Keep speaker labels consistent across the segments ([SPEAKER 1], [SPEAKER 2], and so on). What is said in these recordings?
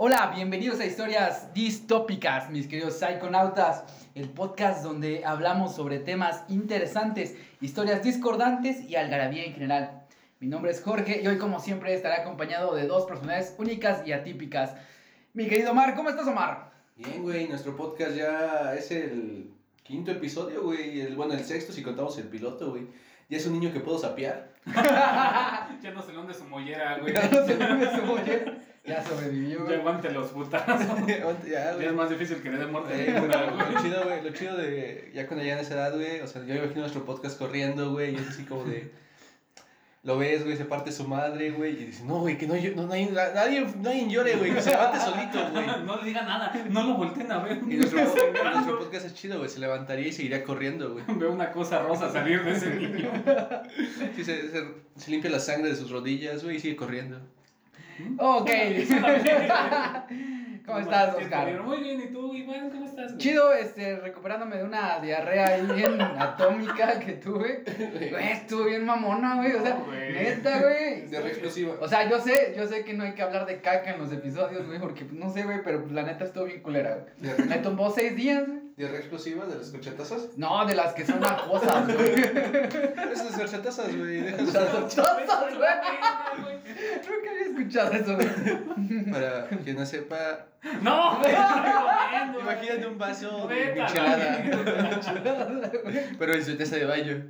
[SPEAKER 1] Hola, bienvenidos a Historias Distópicas, mis queridos psiconautas, el podcast donde hablamos sobre temas interesantes, historias discordantes y algarabía en general. Mi nombre es Jorge y hoy como siempre estaré acompañado de dos personalidades únicas y atípicas. Mi querido Omar, ¿cómo estás Omar?
[SPEAKER 2] Bien, güey, nuestro podcast ya es el quinto episodio, güey, el, bueno, el sexto si contamos el piloto, güey. Ya es un niño que puedo sapear.
[SPEAKER 3] ya no se le hunde su mollera, güey.
[SPEAKER 1] Ya no se hunde su mollera. Ya sobrevivió,
[SPEAKER 3] güey. Ya aguante los putazos. ya, es más difícil que le dé muerte.
[SPEAKER 2] Eh, lo chido, güey, lo chido de ya cuando ya en esa edad, güey, o sea, yo imagino nuestro podcast corriendo, güey, y es así como de lo ves, güey, se parte su madre, güey, y dice, no, güey, que no, no, no hay, nadie, nadie llore, güey, que se levante solito, güey.
[SPEAKER 3] No le diga nada, no lo volteen a ver.
[SPEAKER 2] Y nuestro, nuestro podcast es chido, güey, se levantaría y seguiría corriendo, güey.
[SPEAKER 3] Veo una cosa rosa salir de ese niño.
[SPEAKER 2] Sí, se, se, se limpia la sangre de sus rodillas, güey, y sigue corriendo.
[SPEAKER 1] Ok. ¿Cómo estás, Oscar?
[SPEAKER 3] Muy bien, ¿y tú, Iván? ¿Cómo estás?
[SPEAKER 1] Chido, este, recuperándome de una diarrea ahí bien atómica que tuve. Güey, estuvo bien mamona, güey. O sea, neta, güey.
[SPEAKER 2] Diarrea explosiva.
[SPEAKER 1] O sea, yo sé, yo sé que no hay que hablar de caca en los episodios, güey, porque pues, no sé, güey, pero pues, la neta estuvo bien culera, güey. Me tomó seis días, güey.
[SPEAKER 2] ¿Diarrea explosiva de las corchetazas?
[SPEAKER 1] No, de las que son acuosas, güey.
[SPEAKER 2] Esas corchetazas, güey. Las
[SPEAKER 1] corchetazas, güey. Nunca había escuchado eso, güey.
[SPEAKER 2] Para quien no sepa.
[SPEAKER 3] ¡No!
[SPEAKER 2] Imagínate un vaso de michelada. Pero en su taza de baño.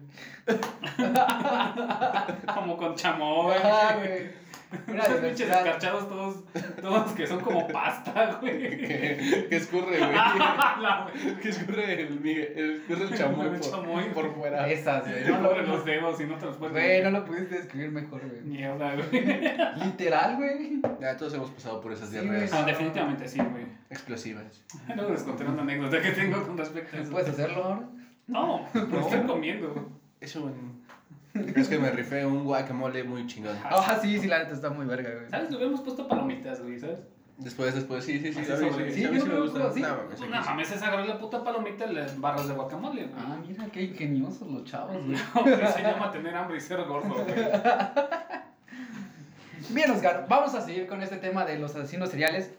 [SPEAKER 3] Como con chamoy. güey. Mira, Esos pinches escarchados todos, todos que son como pasta, güey.
[SPEAKER 2] que, escurre, güey. que escurre el, el, escurre el chamoy, por, chamoy por fuera.
[SPEAKER 1] Esas,
[SPEAKER 3] güey. No lo los dedos y no te los puedes
[SPEAKER 1] Güey, no lo pudiste describir mejor, güey.
[SPEAKER 3] Mierda, güey.
[SPEAKER 1] Literal, güey.
[SPEAKER 2] Ya, todos hemos pasado por esas diarreas.
[SPEAKER 3] no, definitivamente sí, güey.
[SPEAKER 2] Explosivas.
[SPEAKER 3] Luego les conté una anécdota que tengo con respecto a eso.
[SPEAKER 1] ¿Puedes hacerlo ahora?
[SPEAKER 3] No, porque estoy comiendo.
[SPEAKER 2] Es un es que me rifé un guacamole muy chingón.
[SPEAKER 1] Ah, sí, sí, la neta está muy verga, güey.
[SPEAKER 3] ¿Sabes? Le habíamos puesto palomitas, güey, ¿sabes?
[SPEAKER 2] Después, después, sí, sí, sí.
[SPEAKER 1] Sí, sí, sí, me gusta. Sí.
[SPEAKER 3] No, mames, es agarrar la puta palomita y las barras de guacamole, güey.
[SPEAKER 1] Ah, mira, qué ingeniosos los chavos, güey.
[SPEAKER 3] No, se llama tener hambre y ser gordo, güey.
[SPEAKER 1] Bien, Oscar, vamos a seguir con este tema de los asesinos seriales.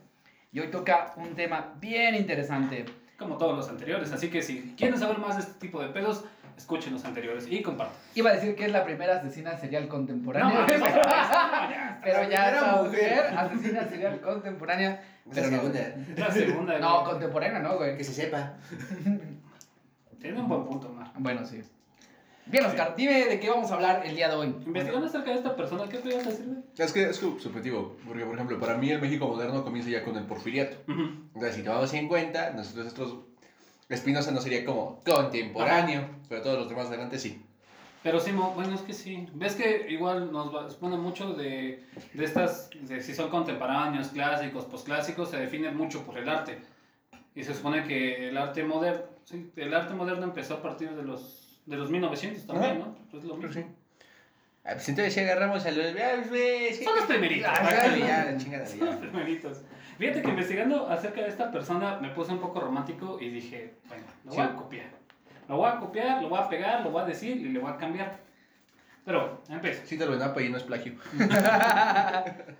[SPEAKER 1] Y hoy toca un tema bien interesante.
[SPEAKER 3] Como todos los anteriores, así que si quieren saber más de este tipo de pedos, escuchen los anteriores y compartan.
[SPEAKER 1] Iba a decir que es la primera asesina serial contemporánea. No, pero, ya, pero ya era mujer asesina serial contemporánea.
[SPEAKER 2] Pero
[SPEAKER 1] la
[SPEAKER 2] segunda.
[SPEAKER 3] La segunda.
[SPEAKER 1] No, contemporánea no, güey.
[SPEAKER 2] Que se sepa.
[SPEAKER 3] Tiene un buen punto, Mar.
[SPEAKER 1] Bueno, sí. Bien, Oscar, dime de qué vamos a hablar el día de hoy.
[SPEAKER 3] Investigando acerca de esta persona, ¿qué te ibas a decir?
[SPEAKER 2] Es que es subjetivo, porque por ejemplo, para mí el México moderno comienza ya con el porfiriato. Entonces, si tomamos en cuenta, nosotros, nosotros Espinosa no sería como contemporáneo, pero todos los demás adelante sí.
[SPEAKER 3] Pero sí, bueno, es que sí. Ves que igual nos pone mucho de, de estas, de si son contemporáneos, clásicos, posclásicos, se define mucho por el arte. Y se supone que el arte moderno, sí, el arte moderno empezó a partir de los, de los 1900 también, ¿no? Pues lo mismo. Sí.
[SPEAKER 2] Ah, pues entonces si agarramos a los...
[SPEAKER 3] Son los primeritos.
[SPEAKER 2] ya, chingada,
[SPEAKER 3] Son los primeritos. Fíjate que investigando acerca de esta persona me puse un poco romántico y dije, bueno, lo voy a copiar. Lo voy a copiar, lo voy a pegar, lo voy a decir y le voy a cambiar. Pero, empiezo.
[SPEAKER 2] Cítalo en APA y no es plagio.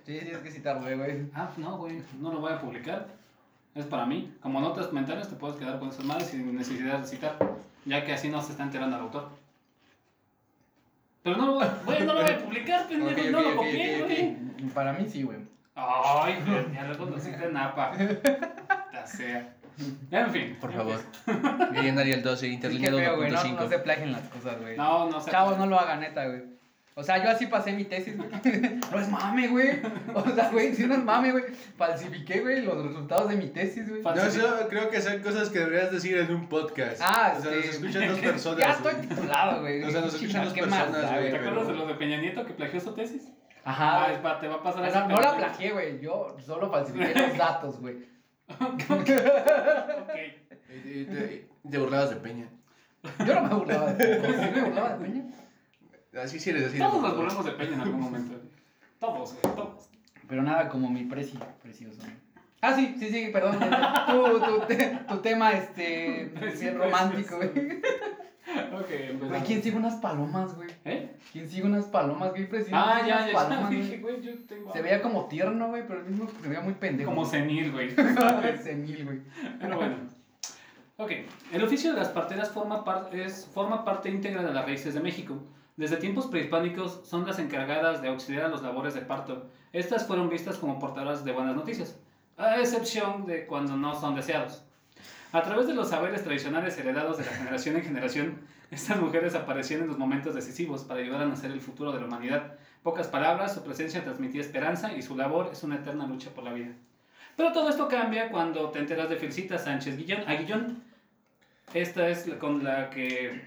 [SPEAKER 1] sí, tienes que citarlo, güey.
[SPEAKER 3] Ah, no, güey, no lo voy a publicar. Es para mí. Como notas mentales te puedes quedar con esas madres sin necesidad de citar, ya que así no se está enterando al autor. Pero no lo voy, a, no lo voy a publicar, pendejo, no lo copié, güey.
[SPEAKER 1] Para mí sí, güey.
[SPEAKER 3] Ay, ya lo conociste en Napa. Ya sea. En fin.
[SPEAKER 2] Por favor. Bien, Ariel 12, interlínea
[SPEAKER 1] 2.5. No, no se plagien las cosas, güey.
[SPEAKER 3] No, no se
[SPEAKER 1] Chavos, no lo hagan, neta, güey. O sea, yo así pasé mi tesis, güey. No es mame, güey. O sea, güey, si no es mame, güey. Falsifiqué, güey, los resultados de mi tesis, güey.
[SPEAKER 2] No, eso creo que son cosas que deberías decir en un podcast.
[SPEAKER 1] Ah,
[SPEAKER 2] O sea, nos escuchan dos personas.
[SPEAKER 1] Ya estoy titulado, güey.
[SPEAKER 2] O sea, nos escuchan dos personas, güey.
[SPEAKER 3] ¿Te acuerdas de los de Peña Nieto que plagió su tesis?
[SPEAKER 1] Ajá.
[SPEAKER 3] Ah, te va a pasar
[SPEAKER 1] No, no la plagié, güey. Yo solo falsifiqué los datos, güey.
[SPEAKER 3] ok.
[SPEAKER 2] Y te, te burlabas de Peña.
[SPEAKER 1] Yo no me burlaba de Peña. ¿Sí me burlaba de Peña?
[SPEAKER 2] Así sí eres así.
[SPEAKER 3] Todos nos burlamos de Peña en algún momento. Todos, güey, todos.
[SPEAKER 1] Pero nada como mi preci, precioso. Ah, sí, sí, sí, perdón. Tu, tu, tu tema, este, bien romántico, güey.
[SPEAKER 3] Que
[SPEAKER 1] Güey,
[SPEAKER 3] empezamos.
[SPEAKER 1] ¿quién sigue unas palomas, güey?
[SPEAKER 3] ¿Eh?
[SPEAKER 1] ¿Quién sigue unas palomas, güey? Presidente,
[SPEAKER 3] Ah, ya,
[SPEAKER 1] unas
[SPEAKER 3] ya,
[SPEAKER 1] palomas,
[SPEAKER 3] ya. Dije, güey, yo tengo.
[SPEAKER 1] Se veía como tierno, güey, pero al mismo tiempo se veía muy pendejo.
[SPEAKER 3] como senil, güey.
[SPEAKER 1] senil, güey.
[SPEAKER 3] Pero bueno. Ok, el oficio de las parteras forma, par- es, forma parte íntegra de las raíces de México. Desde tiempos prehispánicos son las encargadas de auxiliar a los labores de parto. Estas fueron vistas como portadoras de buenas noticias, a excepción de cuando no son deseados. A través de los saberes tradicionales heredados de la generación en generación, estas mujeres aparecían en los momentos decisivos para ayudar a nacer el futuro de la humanidad. Pocas palabras, su presencia transmitía esperanza y su labor es una eterna lucha por la vida. Pero todo esto cambia cuando te enteras de Felicita Sánchez Guillón, Aguillón. Esta es con la que.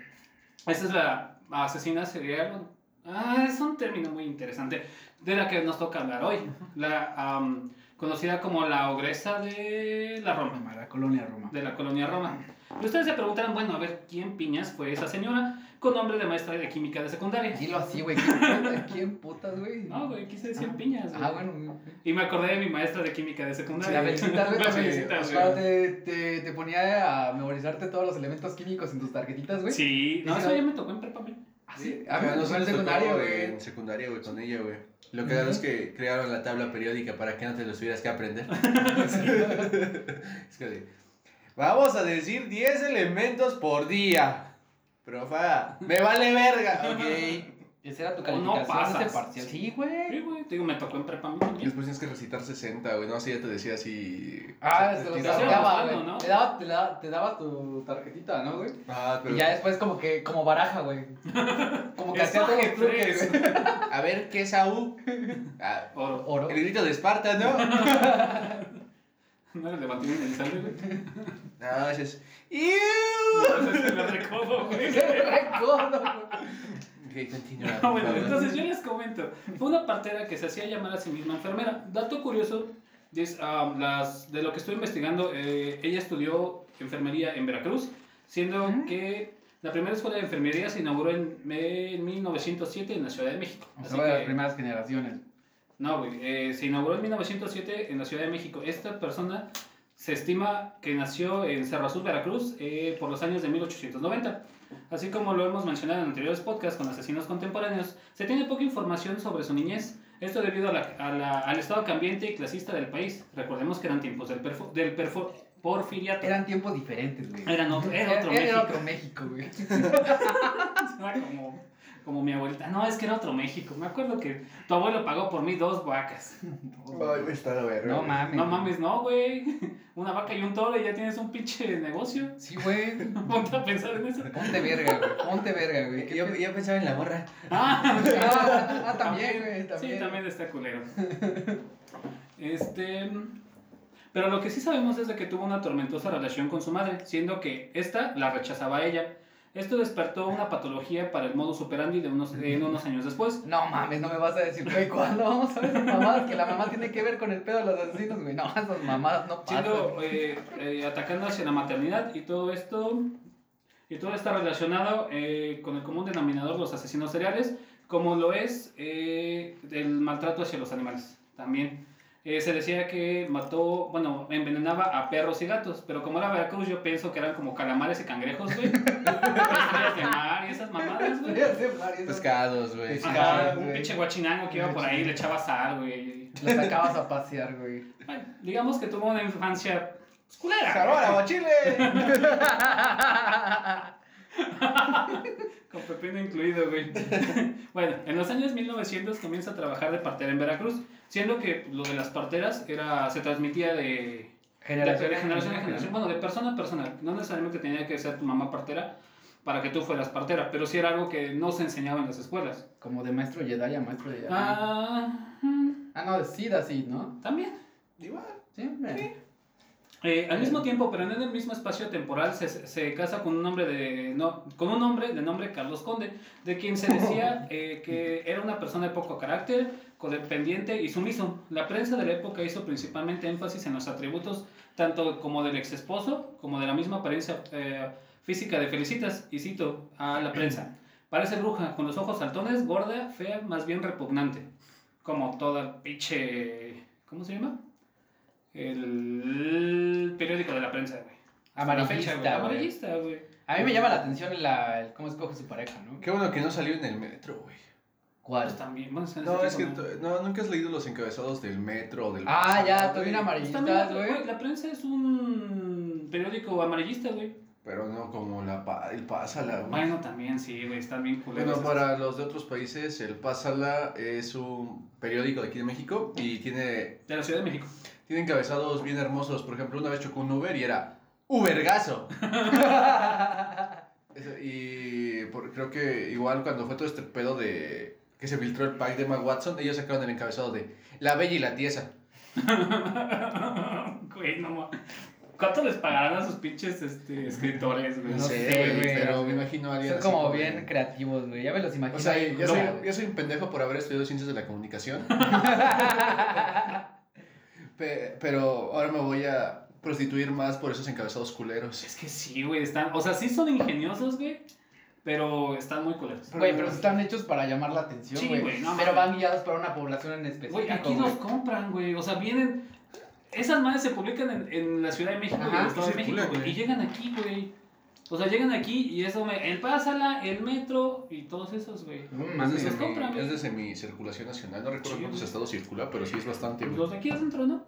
[SPEAKER 3] Esta es la asesina serial. Ah, es un término muy interesante. De la que nos toca hablar hoy. La conocida como la ogresa de la Roma
[SPEAKER 1] Roma, la colonia Roma.
[SPEAKER 3] de la colonia Roma. Y ustedes se preguntarán, bueno, a ver, ¿quién piñas fue esa señora con nombre de maestra de química de secundaria?
[SPEAKER 1] Dilo así, güey. ¿Quién putas, ¿Quién putas, güey?
[SPEAKER 3] No, güey, quise decir
[SPEAKER 1] Ah.
[SPEAKER 3] piñas, güey.
[SPEAKER 1] Ah, bueno.
[SPEAKER 3] Y me acordé de mi maestra de química de
[SPEAKER 1] Sí,
[SPEAKER 3] secundaria.
[SPEAKER 1] la felicitas, güey.
[SPEAKER 3] La felicitas, güey.
[SPEAKER 1] te, te, te ponía a memorizarte todos los elementos químicos en tus tarjetitas, güey.
[SPEAKER 3] Sí, no,
[SPEAKER 1] Sí,
[SPEAKER 3] eso
[SPEAKER 1] sí.
[SPEAKER 3] ya me tocó en prepa, güey.
[SPEAKER 1] Ah, sí.
[SPEAKER 2] A
[SPEAKER 1] A mí me tocó en secundaria, güey.
[SPEAKER 2] En secundaria, güey, con ella, güey. Lo que es que crearon la tabla periódica para que no te los tuvieras que aprender. es que de, vamos a decir 10 elementos por día. Profa, me vale verga. Ok.
[SPEAKER 1] Esa era tu
[SPEAKER 3] O no
[SPEAKER 1] calificación de ese
[SPEAKER 3] pasas.
[SPEAKER 1] parcial. Sí,
[SPEAKER 3] Sí,
[SPEAKER 1] güey.
[SPEAKER 3] güey, te digo, me tocó en prepa a mí
[SPEAKER 2] Y después tienes que recitar 60, güey. No, así ya te decía así.
[SPEAKER 1] Ah,
[SPEAKER 2] te
[SPEAKER 1] cambiaba,
[SPEAKER 3] buscando,
[SPEAKER 1] güey.
[SPEAKER 3] ¿no?
[SPEAKER 1] Te daba, te, daba, te daba tu tarjetita, ¿no, güey?
[SPEAKER 2] Ah, pero.
[SPEAKER 1] Y ya después como que, como baraja, güey. Como que hacía todos los truques, güey.
[SPEAKER 2] A ver, ¿qué es AU? Ah,
[SPEAKER 3] Oro.
[SPEAKER 1] Oro.
[SPEAKER 2] el grito de Esparta, ¿no?
[SPEAKER 3] No era el de Martín Elizalde, güey.
[SPEAKER 2] No, ese es.
[SPEAKER 3] No,
[SPEAKER 2] ¡Iu!
[SPEAKER 3] ese es el recodo, güey.
[SPEAKER 1] Recuerdo, güey.
[SPEAKER 2] Ok, continúa. Por
[SPEAKER 3] bueno, entonces yo les comento. Fue una partera que se hacía llamar a sí misma enfermera. Dato curioso, es, ah, las, de lo que estoy investigando, eh, ella estudió enfermería en Veracruz, siendo
[SPEAKER 1] Ujú.
[SPEAKER 3] que la primera escuela de enfermería se inauguró en, en 1907 en la Ciudad de México.
[SPEAKER 1] O
[SPEAKER 3] Así
[SPEAKER 1] sea, de las
[SPEAKER 3] que-
[SPEAKER 1] primeras generaciones.
[SPEAKER 3] No, güey, eh, se inauguró en 1907 en la Ciudad de México. Esta persona se estima que nació en Cerro Azul, Veracruz, eh, por los años de 1890. Así como lo hemos mencionado en anteriores podcasts con asesinos contemporáneos, se tiene poca información sobre su niñez. Esto debido a la- a la- al estado cambiante y clasista del país. Recordemos que eran tiempos del, perfo- del perfo- porfiriato.
[SPEAKER 1] Eran tiempos diferentes, güey.
[SPEAKER 3] Eran otro- era otro México.
[SPEAKER 1] Era otro México, güey.
[SPEAKER 3] Era como, como mi abuelita. No, es que era otro México. Me acuerdo que tu abuelo pagó por mí dos vacas.
[SPEAKER 2] Ay, güey, está la verga.
[SPEAKER 1] No
[SPEAKER 2] güey.
[SPEAKER 1] mames.
[SPEAKER 3] No mames, no, güey. Una vaca y un toro y ya tienes un pinche negocio.
[SPEAKER 1] Sí, güey.
[SPEAKER 3] Ponte a pensar en eso.
[SPEAKER 1] Ponte verga, güey. Ponte verga, güey. ¿Qué
[SPEAKER 2] Yo, yo pensaba en la morra.
[SPEAKER 3] Ah,
[SPEAKER 1] Ah, ah, también, güey. También.
[SPEAKER 3] Sí, también está culero. Este. Pero lo que sí sabemos es de que tuvo una tormentosa relación con su madre, siendo que esta la rechazaba a ella. Esto despertó una patología para el modo superandi de unos, en unos años después.
[SPEAKER 1] No mames, no me vas a decir, güey, ¿cuándo vamos a ver esas mamadas? Que la mamá tiene que ver con el pedo de los asesinos, güey. No, esas mamadas no pasan.
[SPEAKER 3] siendo eh, eh, atacando hacia la maternidad y todo esto y todo está relacionado eh, con el común denominador de los asesinos seriales como lo es eh, el maltrato hacia los animales también Eh, se decía que mató bueno envenenaba a perros y gatos pero como era Veracruz yo pienso que eran como calamares y cangrejos güey estrellas de mar y esas mamadas güey
[SPEAKER 2] Pescados, güey.
[SPEAKER 1] Pescados.
[SPEAKER 3] Un pinche guachinango que iba por ahí le echaba sal güey
[SPEAKER 1] Los sacabas a pasear, güey.
[SPEAKER 3] Bueno, digamos que tuvo una infancia pues, culera
[SPEAKER 2] ¡Salvador, aguachile!
[SPEAKER 3] Con pepino incluido, güey. bueno, en los años 1900 comienza a trabajar de partera en Veracruz, siendo que lo de las parteras era, se transmitía de,
[SPEAKER 1] Generación
[SPEAKER 3] de generación en generación, bueno, de persona a persona. No necesariamente tenía que ser tu mamá partera para que tú fueras partera, pero sí era algo que no se enseñaba en las escuelas.
[SPEAKER 1] Como de maestro Jedi a maestro Jedi.
[SPEAKER 3] Ah,
[SPEAKER 1] Ah, no, de Sid así, ¿no?
[SPEAKER 3] también.
[SPEAKER 2] Igual.
[SPEAKER 1] Siempre.
[SPEAKER 3] Eh, al mismo tiempo, pero en el mismo espacio temporal, se, se casa con un hombre de no, con un hombre de nombre Carlos Conde, de quien se decía eh, que era una persona de poco carácter, codependiente y sumiso. La prensa de la época hizo principalmente énfasis en los atributos tanto como del ex esposo como de la misma apariencia eh, física de Felicitas. Y cito a la prensa: parece bruja, con los ojos saltones, gorda, fea, más bien repugnante, como toda pinche, ¿cómo se llama? El periódico de la prensa, güey.
[SPEAKER 1] Amarillista,
[SPEAKER 3] güey. Amarillista, güey.
[SPEAKER 1] A mí me llama la atención la, el cómo escoge su pareja, ¿no?
[SPEAKER 2] Qué bueno que no salió en el metro, güey.
[SPEAKER 1] ¿Cuál?
[SPEAKER 3] Pues también,
[SPEAKER 2] No, es que no, nunca has leído los encabezados del metro o del
[SPEAKER 1] Ah, ya,
[SPEAKER 3] Pues
[SPEAKER 1] amarillista,
[SPEAKER 3] también, la,
[SPEAKER 1] güey.
[SPEAKER 3] la prensa es un periódico amarillista, güey.
[SPEAKER 2] Pero no como la pa- el Pásala, güey.
[SPEAKER 3] Bueno, también sí, güey, están bien culeros.
[SPEAKER 2] Bueno, para los de otros países, el Pásala es un periódico de aquí de México y tiene,
[SPEAKER 3] De la Ciudad de México.
[SPEAKER 2] Tiene encabezados bien hermosos. Por ejemplo, una vez chocó un Uber y era ¡Ubergazo! Y por- creo que igual cuando fue todo este pedo de que se filtró el pack de Emma Watson, ellos sacaron el encabezado de La Bella y la Tiesa.
[SPEAKER 3] Güey, no ¿Cuánto les pagarán a sus pinches este, escritores, güey?
[SPEAKER 2] No,
[SPEAKER 1] No
[SPEAKER 2] sé,
[SPEAKER 1] sé,
[SPEAKER 2] güey,
[SPEAKER 1] güey.
[SPEAKER 2] pero me imagino a alguien
[SPEAKER 1] Son como bien creativos, güey. Ya me los imagino.
[SPEAKER 2] O sea, yo soy,
[SPEAKER 1] no,
[SPEAKER 2] yo soy un pendejo por haber estudiado ciencias de la comunicación. Pe- pero ahora me voy a prostituir más por esos encabezados culeros.
[SPEAKER 3] Es que sí, güey, están... O sea, sí son ingeniosos, güey, pero están muy culeros.
[SPEAKER 1] Güey, pero están hechos para llamar la atención,
[SPEAKER 3] Sí,
[SPEAKER 1] güey.
[SPEAKER 3] güey, no
[SPEAKER 1] pero van guiados para una población en específico.
[SPEAKER 3] Güey, aquí los compran, güey. O sea, vienen... Esas madres se publican en, en la Ciudad de México y el Estado de México, güey. Y llegan aquí, güey. O sea, llegan aquí y eso me... El Pásala, el Metro y todos esos, güey.
[SPEAKER 1] No
[SPEAKER 2] Es
[SPEAKER 1] mames,
[SPEAKER 2] de,
[SPEAKER 3] los
[SPEAKER 2] semi,
[SPEAKER 3] compran, güey.
[SPEAKER 2] es de semicirculación nacional. No recuerdo
[SPEAKER 3] Sí,
[SPEAKER 2] cuántos
[SPEAKER 3] güey.
[SPEAKER 2] estados circula, pero sí es bastante.
[SPEAKER 3] Pues los de aquí adentro, ¿no?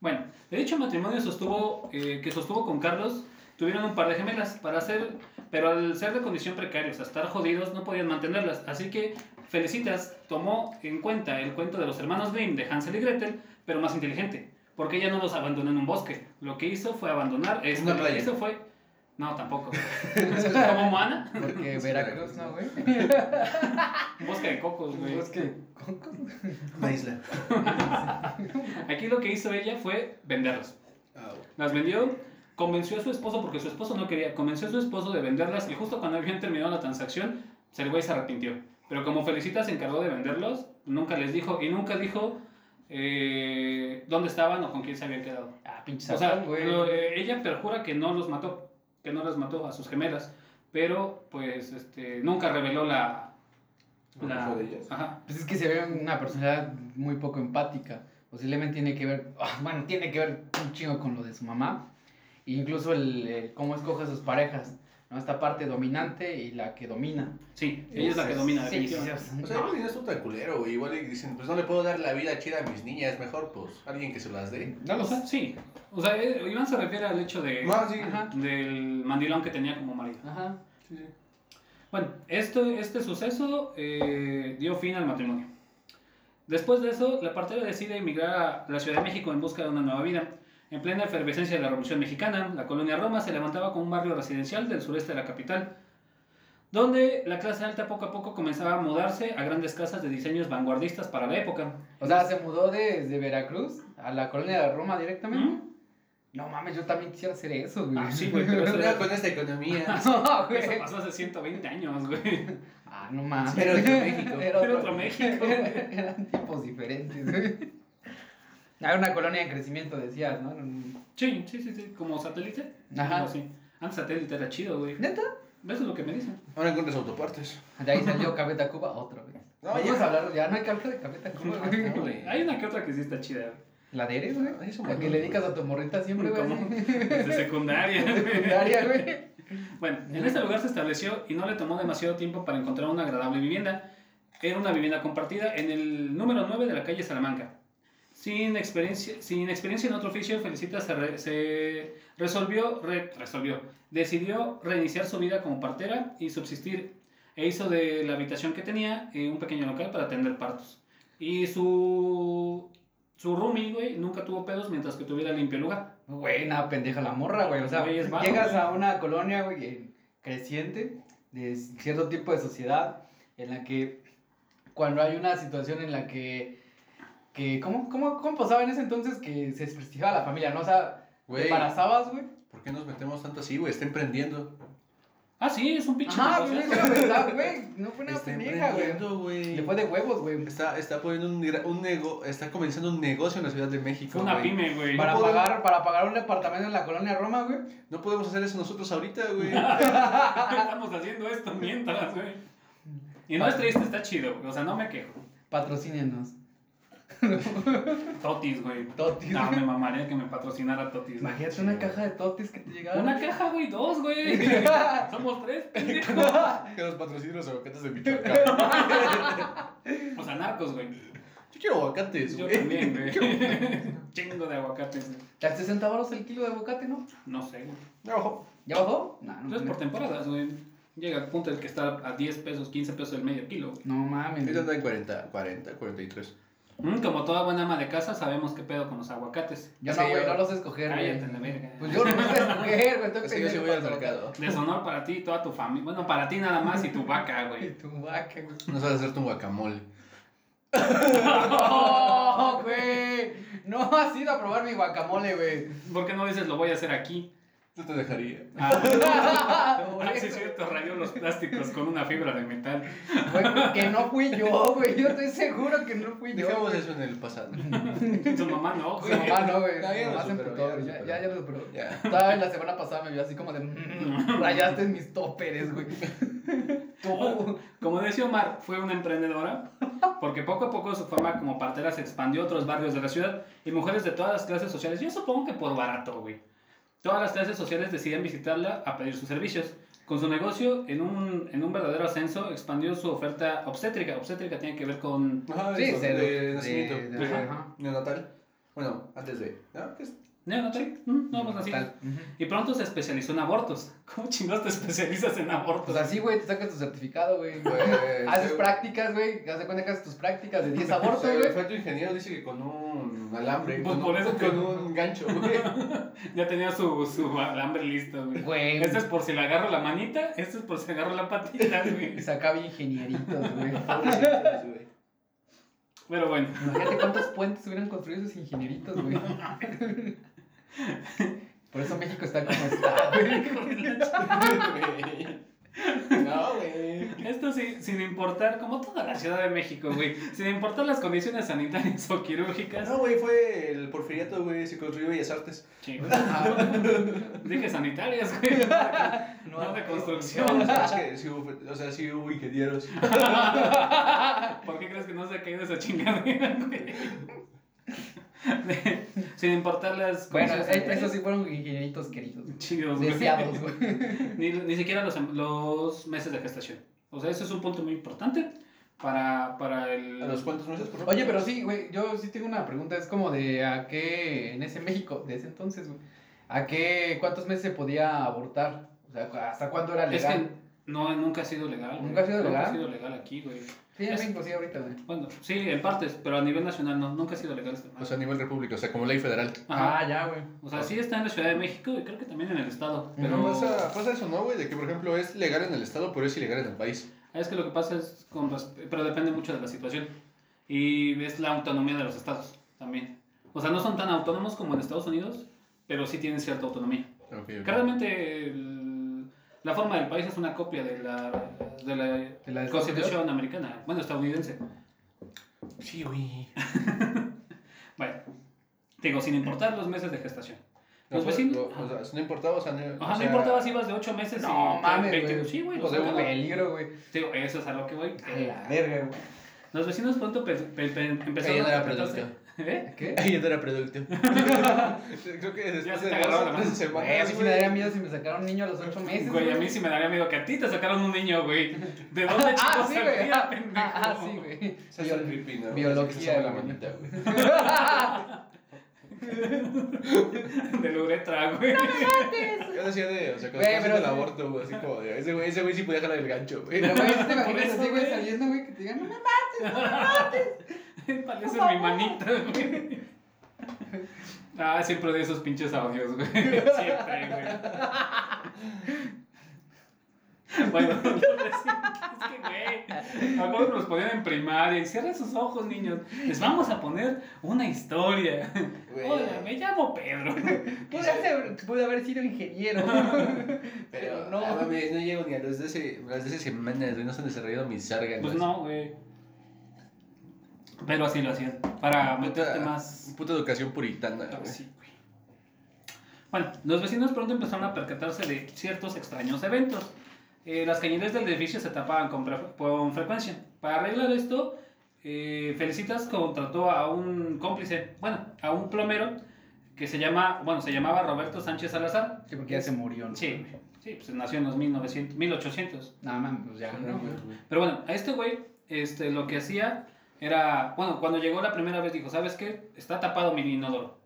[SPEAKER 3] Bueno, de dicho matrimonio sostuvo, eh, que sostuvo con Carlos, tuvieron un par de gemelas para hacer, pero al ser de condición precaria, o sea, estar jodidos, no podían mantenerlas. Así que Felicitas tomó en cuenta el cuento de los hermanos Grimm de Hansel y Gretel, pero más inteligente, porque ella no los abandonó en un bosque. Lo que hizo fue abandonar,
[SPEAKER 2] Una
[SPEAKER 3] lo que hizo fue... No, tampoco. Como Moana,
[SPEAKER 1] Porque Veracruz, ¿no, güey?
[SPEAKER 3] un bosque de cocos, güey.
[SPEAKER 1] Pues que. Concos.
[SPEAKER 2] Una isla.
[SPEAKER 3] Aquí lo que hizo ella fue venderlos.
[SPEAKER 2] Ah.
[SPEAKER 3] Las vendió, convenció a su esposo, porque su esposo no quería, convenció a su esposo de venderlas y justo cuando habían terminado la transacción, el güey se arrepintió. Pero como Felicita se encargó de venderlos, nunca les dijo y nunca dijo eh, dónde estaban o con quién se habían quedado.
[SPEAKER 1] Ah, pinche
[SPEAKER 3] O sea, lo- eh, ella perjura que no los mató, que no las mató a sus gemelas, pero pues este, nunca reveló la...
[SPEAKER 2] ¿Lo
[SPEAKER 3] la
[SPEAKER 2] de ellas?
[SPEAKER 3] ajá.
[SPEAKER 1] Pues es que se ve una personalidad muy poco empática. Posiblemente tiene que ver, ah, bueno, tiene que ver un chingo con lo de su mamá. E incluso el, el cómo escoge a sus parejas. ¿No? Esta parte dominante y la que domina.
[SPEAKER 3] Sí, ella es la que domina,
[SPEAKER 1] Sí, sí,
[SPEAKER 3] definitivamente.
[SPEAKER 1] sí,
[SPEAKER 2] O sea, igual no es tan culero, güey. Igual y dicen, pues no le puedo dar la vida chida a mis niñas. Mejor, pues, alguien que se las dé.
[SPEAKER 1] No lo sé.
[SPEAKER 3] sí. O sea, eh, Iván se refiere al hecho de...
[SPEAKER 2] No.
[SPEAKER 1] Ajá.
[SPEAKER 3] del mandilón que tenía como marido.
[SPEAKER 1] Ajá.
[SPEAKER 2] Sí, sí.
[SPEAKER 3] Bueno, esto, este suceso eh, dio fin al matrimonio. Después de eso, la partera decide emigrar a la Ciudad de México en busca de una nueva vida. En plena efervescencia de la Revolución Mexicana, la colonia Roma se levantaba como un barrio residencial del sureste de la capital, donde la clase alta poco a poco comenzaba a mudarse a grandes casas de diseños vanguardistas para la época.
[SPEAKER 1] O sea, se mudó desde Veracruz a la colonia de Roma directamente.
[SPEAKER 3] ¿Mm?
[SPEAKER 1] No mames, yo también quisiera hacer eso, güey.
[SPEAKER 3] Ah, sí, güey, pero eso,
[SPEAKER 2] No, con esta economía.
[SPEAKER 1] No, güey.
[SPEAKER 3] eso pasó hace 120 años, güey.
[SPEAKER 1] Ah, no mames.
[SPEAKER 2] Era otro México.
[SPEAKER 1] Era
[SPEAKER 3] Era otro México, güey.
[SPEAKER 1] Eran tiempos diferentes, güey. Hay una colonia en crecimiento, decías, ¿no?
[SPEAKER 3] Sí, sí, sí, sí, como satélite.
[SPEAKER 1] Ajá.
[SPEAKER 3] Algo así. Antes satélite era chido, güey.
[SPEAKER 1] ¿Neta?
[SPEAKER 3] Eso es lo que me dicen.
[SPEAKER 2] Ahora encuentras autopartes.
[SPEAKER 1] De ahí salió Cabeta Cuba otra vez.
[SPEAKER 2] No,
[SPEAKER 1] Vamos
[SPEAKER 2] ya.
[SPEAKER 1] a hablar, ya no hay cabeza de Cabeta Cuba, güey.
[SPEAKER 2] güey.
[SPEAKER 3] Hay una que otra que sí está chida.
[SPEAKER 1] La de Eres, güey.
[SPEAKER 2] Ahí son
[SPEAKER 1] La que le dedicas a tu morrita siempre, güey.
[SPEAKER 3] Como desde secundaria. güey.
[SPEAKER 1] Secundaria, güey.
[SPEAKER 3] Bueno, en este lugar se estableció y no le tomó demasiado tiempo para encontrar una agradable vivienda. Era una vivienda compartida en el número 9 de la calle Salamanca. Sin experiencia, sin experiencia en otro oficio, Felicita se, re- se resolvió, re- resolvió, decidió reiniciar su vida como partera y subsistir. E hizo de la habitación que tenía eh, un pequeño local para atender partos. Y su, su roomie, güey, nunca tuvo pedos mientras que tuviera limpio lugar.
[SPEAKER 1] Güey, nada pendeja la morra, güey. O sea,
[SPEAKER 3] Güey,
[SPEAKER 1] llegas
[SPEAKER 3] güey.
[SPEAKER 1] a una colonia, güey, creciente, de cierto tipo de sociedad, en la que cuando hay una situación en la que, que ¿cómo, cómo, cómo pasaba en ese entonces que se desprestigiaba la familia, no? O sea, te
[SPEAKER 2] Güey,
[SPEAKER 1] embarazabas, güey.
[SPEAKER 2] ¿por qué nos metemos tanto así, güey? Está emprendiendo.
[SPEAKER 3] Ah, sí, es un pinche negocio.
[SPEAKER 1] güey, es la verdad, güey. No fue una pendeja, güey. Le fue de huevos, güey.
[SPEAKER 2] Está, está poniendo un, un nego, está comenzando un negocio en la Ciudad de México,
[SPEAKER 3] Fue una
[SPEAKER 2] güey.
[SPEAKER 3] pyme, güey.
[SPEAKER 1] Para
[SPEAKER 2] No podemos-
[SPEAKER 1] pagar, para pagar un departamento en la colonia Roma, güey.
[SPEAKER 2] No podemos hacer eso nosotros ahorita, güey.
[SPEAKER 3] Estamos haciendo esto mientras, güey. Y no es triste, está chido, güey. O sea, no me quejo.
[SPEAKER 1] Patrocínenos.
[SPEAKER 3] Totis, güey.
[SPEAKER 1] Totis.
[SPEAKER 3] No, me mamaría que me patrocinara Totis.
[SPEAKER 1] Imagínate una caja de totis que te llegara.
[SPEAKER 3] Una caja, güey, dos, güey. Somos tres, pendejo.
[SPEAKER 2] Que nos patrocinen los aguacates de Michoacán.
[SPEAKER 3] O sea, narcos, güey.
[SPEAKER 2] Yo quiero aguacates,
[SPEAKER 3] Yo
[SPEAKER 2] güey.
[SPEAKER 3] también, güey. Chingo de aguacates,
[SPEAKER 1] a 60 baros el kilo de aguacate, ¿no?
[SPEAKER 3] No sé, güey.
[SPEAKER 2] Ya bajó.
[SPEAKER 1] ¿Ya bajó? No, no.
[SPEAKER 3] Entonces, por temporadas, güey. Llega al punto en que está a 10 pesos, 15 pesos el medio kilo. güey.
[SPEAKER 1] No mames.
[SPEAKER 2] Ahorita anda en 40, 40, 43.
[SPEAKER 3] Mm, como toda buena ama de casa, sabemos qué pedo con los aguacates.
[SPEAKER 1] Yo
[SPEAKER 2] Sí,
[SPEAKER 1] no, güey,
[SPEAKER 2] yo-
[SPEAKER 1] no los escoger,
[SPEAKER 3] Cállate,
[SPEAKER 1] güey.
[SPEAKER 3] verga.
[SPEAKER 1] Pues yo no los sé escoger, güey.
[SPEAKER 2] Es que yo sí voy al mercado.
[SPEAKER 3] Deshonor para ti y toda tu familia. Bueno, para ti nada más y tu vaca,
[SPEAKER 1] Y
[SPEAKER 3] güey.
[SPEAKER 1] tu vaca, güey.
[SPEAKER 2] No sabes hacerte un guacamole.
[SPEAKER 1] No, güey. No has ido a probar mi guacamole, güey.
[SPEAKER 3] ¿Por qué no dices lo voy a hacer aquí?
[SPEAKER 2] No te dejaría.
[SPEAKER 3] Ah,
[SPEAKER 1] Por
[SPEAKER 3] ah, sí, es
[SPEAKER 1] eso.
[SPEAKER 3] cierto, rayó los plásticos con una fibra de metal.
[SPEAKER 1] Güey, que no fui yo, güey. Yo estoy seguro que no fui yo.
[SPEAKER 2] Dejamos
[SPEAKER 1] güey.
[SPEAKER 2] eso en el pasado.
[SPEAKER 3] Su mamá no,
[SPEAKER 1] Su
[SPEAKER 3] güey.
[SPEAKER 1] mamá no, güey.
[SPEAKER 2] No, ya
[SPEAKER 1] Su
[SPEAKER 2] lo superó, ya.
[SPEAKER 1] Ya,
[SPEAKER 2] superó.
[SPEAKER 1] ya, ya lo superó.
[SPEAKER 2] Ya.
[SPEAKER 1] Todavía la semana pasada me vio así como de. "Mm, Rayaste en mis toperes, güey. Tú.
[SPEAKER 3] Como decía Omar, fue una emprendedora porque poco a poco su fama como partera se expandió a otros barrios de la ciudad y mujeres de todas las clases sociales, yo supongo que por barato, güey. Todas las clases sociales deciden visitarla a pedir sus servicios. Con su negocio, en un, en un verdadero ascenso, expandió su oferta obstétrica. Obstétrica tiene que ver con...
[SPEAKER 2] Ajá,
[SPEAKER 1] Sí,
[SPEAKER 2] eso, de,
[SPEAKER 1] de-
[SPEAKER 2] nacimiento.
[SPEAKER 1] de-
[SPEAKER 3] Ajá.
[SPEAKER 1] ajá.
[SPEAKER 2] Neonatal. Bueno, antes de. ¿No? ¿Qué es?
[SPEAKER 3] Neonatal. Mm, No, pues así.
[SPEAKER 1] Tal.
[SPEAKER 3] Y pronto se especializó en abortos. ¿Cómo chingados te especializas en abortos?
[SPEAKER 1] Pues así, güey, te sacas tu certificado, güey. Haces
[SPEAKER 2] eh,
[SPEAKER 1] prácticas, güey. Haz de cuenta que haces tus prácticas de 10 abortos,
[SPEAKER 2] o sea,
[SPEAKER 1] güey.
[SPEAKER 2] Fue tu ingeniero, dice que con un alambre.
[SPEAKER 3] Pues
[SPEAKER 2] con,
[SPEAKER 3] por
[SPEAKER 2] un,
[SPEAKER 3] eso que-
[SPEAKER 2] con un gancho, güey.
[SPEAKER 3] Ya tenía su, su alambre listo, güey. Este es por si le agarro la manita, este es por si le agarro la patita, güey.
[SPEAKER 1] Sacaba ingenieritos, güey.
[SPEAKER 3] Pero bueno,
[SPEAKER 1] Imagínate cuántos puentes hubieran construido esos ingenieritos, güey. Por eso México está como está, güey.
[SPEAKER 2] No, güey.
[SPEAKER 3] esto sí, sin importar, como toda la Ciudad de México, güey, sin importar las condiciones sanitarias o quirúrgicas.
[SPEAKER 2] No, güey, fue el porfiriato, güey, se construyó Bellas Artes.
[SPEAKER 3] Sí,
[SPEAKER 1] Ah,
[SPEAKER 3] Dije sanitarias, güey. No de construcción.
[SPEAKER 2] Es que sí hubo, o sea, sí hubo ingenieros.
[SPEAKER 3] ¿Por qué crees que no se ha caído esa chingadera, güey? Sin importar las
[SPEAKER 1] Bueno,
[SPEAKER 3] sanitarias.
[SPEAKER 1] esos sí fueron ingenieritos queridos.
[SPEAKER 3] Chidos.
[SPEAKER 1] Deseados, güey.
[SPEAKER 3] Ni, ni siquiera los, los meses de gestación. O sea, ese es un punto muy importante para, para el...
[SPEAKER 2] ¿A los cuántos meses, por favor?
[SPEAKER 1] Oye, pero sí, güey, yo sí tengo una pregunta. Es como de a qué, en ese México, de ese entonces, güey, a qué, cuántos meses se podía abortar. O sea, hasta cuándo era
[SPEAKER 3] Es
[SPEAKER 1] legal.
[SPEAKER 3] que no, nunca ha sido legal.
[SPEAKER 1] ¿Nunca ha sido
[SPEAKER 3] Nunca
[SPEAKER 1] legal?
[SPEAKER 3] ha sido legal aquí, güey.
[SPEAKER 1] Sí, en
[SPEAKER 3] es-
[SPEAKER 1] México sí, ahorita, güey.
[SPEAKER 3] Bueno, sí, en partes, pero a nivel nacional no, nunca ha sido legal. madre.
[SPEAKER 2] O sea, a nivel república, o sea, como ley federal.
[SPEAKER 3] Ajá.
[SPEAKER 1] Ah, ya, güey.
[SPEAKER 3] O sea, sí está en la Ciudad de México y creo que también en el Estado. Pero
[SPEAKER 2] Pero pasa, pasa eso, ¿no, güey? De que, por ejemplo, es legal en el estado, pero es ilegal en el país.
[SPEAKER 3] es que lo que pasa es, con pero depende mucho de la situación. Y es la autonomía de los estados también. O sea, no son tan autónomos como en Estados Unidos, pero sí tienen cierta autonomía.
[SPEAKER 2] Ok, ok.
[SPEAKER 3] Que realmente el- la forma del país es una copia de la, de la,
[SPEAKER 1] ¿De la
[SPEAKER 3] constitución americana, bueno, estadounidense.
[SPEAKER 2] Sí, güey.
[SPEAKER 3] Bueno, digo, sin importar los meses de gestación. Los
[SPEAKER 2] pues,
[SPEAKER 3] vecinos.
[SPEAKER 2] lo- o sea, no importaba, o sea, no,
[SPEAKER 3] Ajá,
[SPEAKER 2] o
[SPEAKER 3] no importaba si ibas de 8 meses
[SPEAKER 1] No
[SPEAKER 3] y
[SPEAKER 1] mames,
[SPEAKER 3] 20.
[SPEAKER 1] güey.
[SPEAKER 3] Sí, güey,
[SPEAKER 1] O
[SPEAKER 3] los
[SPEAKER 1] sea, un peligro, güey.
[SPEAKER 3] Digo, eso es a lo que voy.
[SPEAKER 1] A la verga, güey.
[SPEAKER 3] Los vecinos pronto pe- pe- pe- empezaron a
[SPEAKER 2] producto.
[SPEAKER 3] ¿Eh?
[SPEAKER 1] ¿Qué?
[SPEAKER 2] Ay, ya no era producto. Creo que después
[SPEAKER 3] se
[SPEAKER 2] de
[SPEAKER 3] te agarraba la
[SPEAKER 2] dos o
[SPEAKER 3] mano.
[SPEAKER 2] tres semanas,
[SPEAKER 1] Güey, a mí sí me daría miedo si me sacaron un niño a los 8 meses.
[SPEAKER 3] Güey, a mí sí me daría miedo que a ti te sacaron un niño, güey. ¿De dónde
[SPEAKER 1] Ah,
[SPEAKER 3] chicos
[SPEAKER 1] sí, güey. Ah,
[SPEAKER 3] pendejo?
[SPEAKER 1] ah, sí, güey.
[SPEAKER 2] Se hace el pipí, ¿no?
[SPEAKER 1] Biología,
[SPEAKER 2] sabe la
[SPEAKER 1] güey.
[SPEAKER 2] manita, güey.
[SPEAKER 3] De la uretra, güey.
[SPEAKER 2] Yo decía de, o sea, cuando estás
[SPEAKER 1] pero
[SPEAKER 2] el aborto, güey, así como de, ese güey, ese güey sí podía jalar el gancho, güey.
[SPEAKER 1] Pero, güey, ¿sí te imaginas así, güey, saliendo, güey, que te digan, no me
[SPEAKER 3] Parece mi manita, güey. Ah, siempre de esos pinches audios, güey. Siempre, güey. Bueno, entonces, es que, güey, que nos ponían en primaria y cierren sus ojos, niños. Les vamos a poner una historia.
[SPEAKER 2] Güey.
[SPEAKER 3] Hola, me llamo Pedro.
[SPEAKER 1] Pude haber, pude haber sido ingeniero.
[SPEAKER 2] Pero
[SPEAKER 1] no.
[SPEAKER 2] no, mames, no llego ni a los 12, las 12 semanas, güey, no se han desarrollado mis órganos.
[SPEAKER 3] Pues no, güey. Pero así lo hacían. Para meterte más.
[SPEAKER 2] puta educación puritana,
[SPEAKER 3] Ah,
[SPEAKER 2] güey.
[SPEAKER 3] sí, güey. Bueno, los vecinos pronto empezaron a percatarse de ciertos extraños eventos. Eh, las cañerías del edificio se tapaban con, fre- con frecuencia. Para arreglar esto, eh, Felicitas contrató a un cómplice, bueno, a un plomero que se llama, bueno, se llamaba Roberto Sánchez Salazar.
[SPEAKER 1] Sí, porque ya se murió, ¿no?
[SPEAKER 3] Sí, sí, pues nació en los 1900, 1800.
[SPEAKER 1] Nada más, pues ya, ¿no? güey?
[SPEAKER 3] Pero bueno, a este güey, este, lo que hacía era, bueno, cuando llegó la primera vez dijo, ¿sabes qué? Está tapado mi inodoro,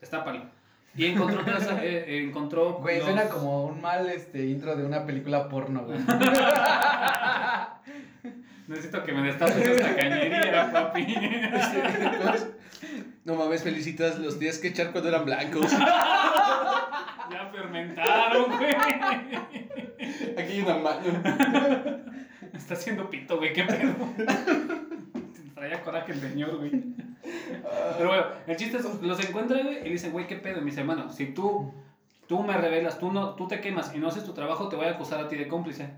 [SPEAKER 3] destápalo. Y encontró, eh, eh, encontró
[SPEAKER 1] Güey,
[SPEAKER 3] los-
[SPEAKER 1] suena como un mal este, intro de una película porno, güey.
[SPEAKER 3] Necesito que me destapes esta cañería, papi.
[SPEAKER 2] No mames, felicitas los días que echar cuando eran blancos.
[SPEAKER 3] ya fermentaron, güey.
[SPEAKER 2] Aquí hay una mano.
[SPEAKER 3] Está haciendo pito, güey, qué pedo. Traía coraje el señor, güey. Pero bueno, el chiste es, los encuentra, güey, y dice, güey, qué pedo. Y me dice, bueno, si tú, tú me revelas, tú, no, tú te quemas y no haces tu trabajo, te voy a acusar a ti de cómplice.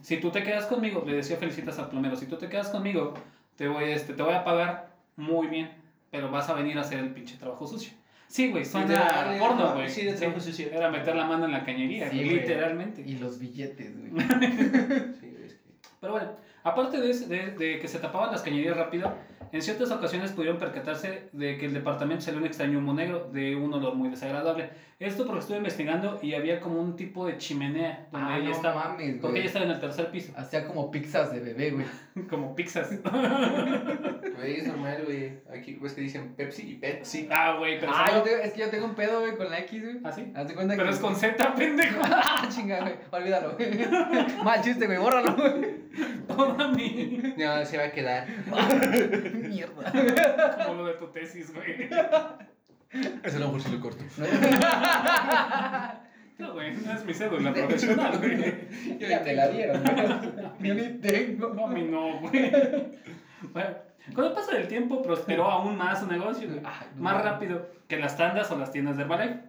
[SPEAKER 3] Si tú te quedas conmigo, le decía felicitas al plomero, si tú te quedas conmigo, te voy, este, te voy a pagar muy bien, pero vas a venir a hacer el pinche trabajo sucio. Sí, güey, suena a porno, güey.
[SPEAKER 2] sí, de trabajo sucio.
[SPEAKER 3] Era meter la mano en la cañería,
[SPEAKER 1] Sí,
[SPEAKER 3] literalmente.
[SPEAKER 1] Y los billetes, güey.
[SPEAKER 2] Sí,
[SPEAKER 3] Pero bueno, aparte de, de- de que se tapaban las cañerías rápido, en ciertas ocasiones pudieron percatarse de que el departamento salió un extraño humo negro de un olor muy desagradable. Esto porque estuve investigando y había como un tipo de chimenea donde
[SPEAKER 1] Ah,
[SPEAKER 3] ella
[SPEAKER 1] no
[SPEAKER 3] estaba.
[SPEAKER 1] mames,
[SPEAKER 3] porque ella estaba en el tercer piso,
[SPEAKER 1] Hacía como pizzas de bebé, güey.
[SPEAKER 3] como pizzas.
[SPEAKER 2] Güey, es normal, güey. Aquí, ves que dicen Pepsi y Pepsi.
[SPEAKER 3] ah, güey, pero.
[SPEAKER 1] Ah, yo tengo- es que yo tengo un pedo, güey, con la X, güey.
[SPEAKER 3] ¿Ah, sí?
[SPEAKER 1] Cuenta
[SPEAKER 3] Pero
[SPEAKER 1] que...
[SPEAKER 3] es con Z, pendejo.
[SPEAKER 1] Ah, chinga, güey. Olvídalo, güey. Mal chiste, güey. Bórralo, güey.
[SPEAKER 3] Toda mi.
[SPEAKER 2] No, se va a quedar.
[SPEAKER 1] Mierda.
[SPEAKER 3] Como lo de tu tesis, güey.
[SPEAKER 2] Eso a lo mejor sí lo corto.
[SPEAKER 3] No, güey, no es mi cédula profesional, güey.
[SPEAKER 1] Ya te la dieron. Yo ni tengo.
[SPEAKER 3] No, a mí no, güey. Bueno, con el paso del tiempo prosperó aún más su negocio, güey.
[SPEAKER 1] Ay, no
[SPEAKER 3] Más rápido que las tandas o las tiendas de Herbalife.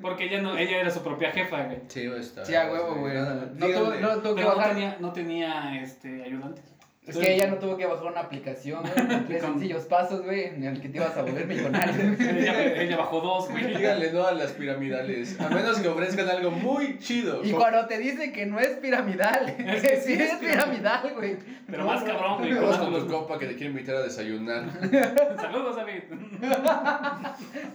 [SPEAKER 3] Porque ella, no, ella era su propia jefa, güey.
[SPEAKER 2] Sí, güey, está.
[SPEAKER 1] Sí, a huevo, güey. No, tuvo, no tuvo que bajar.
[SPEAKER 3] tenía, no tenía este, ayudantes.
[SPEAKER 1] Es que ella no tuvo que bajar una aplicación, güey, con tres sencillos pasos, güey, en el que te ibas a volver millonario.
[SPEAKER 3] Ella, ella bajó dos, güey.
[SPEAKER 2] Díganle no a las piramidales. A menos que ofrezcan algo muy chido.
[SPEAKER 1] Y
[SPEAKER 2] Como-
[SPEAKER 1] cuando te dicen que no es piramidal,
[SPEAKER 3] Es que
[SPEAKER 1] sí
[SPEAKER 3] sí es
[SPEAKER 1] piramidal, güey.
[SPEAKER 3] Pero
[SPEAKER 1] No,
[SPEAKER 3] más cabrón, güey.
[SPEAKER 2] Vamos
[SPEAKER 3] con algo.
[SPEAKER 2] compas que te quieren invitar a desayunar.
[SPEAKER 3] Saludos, David.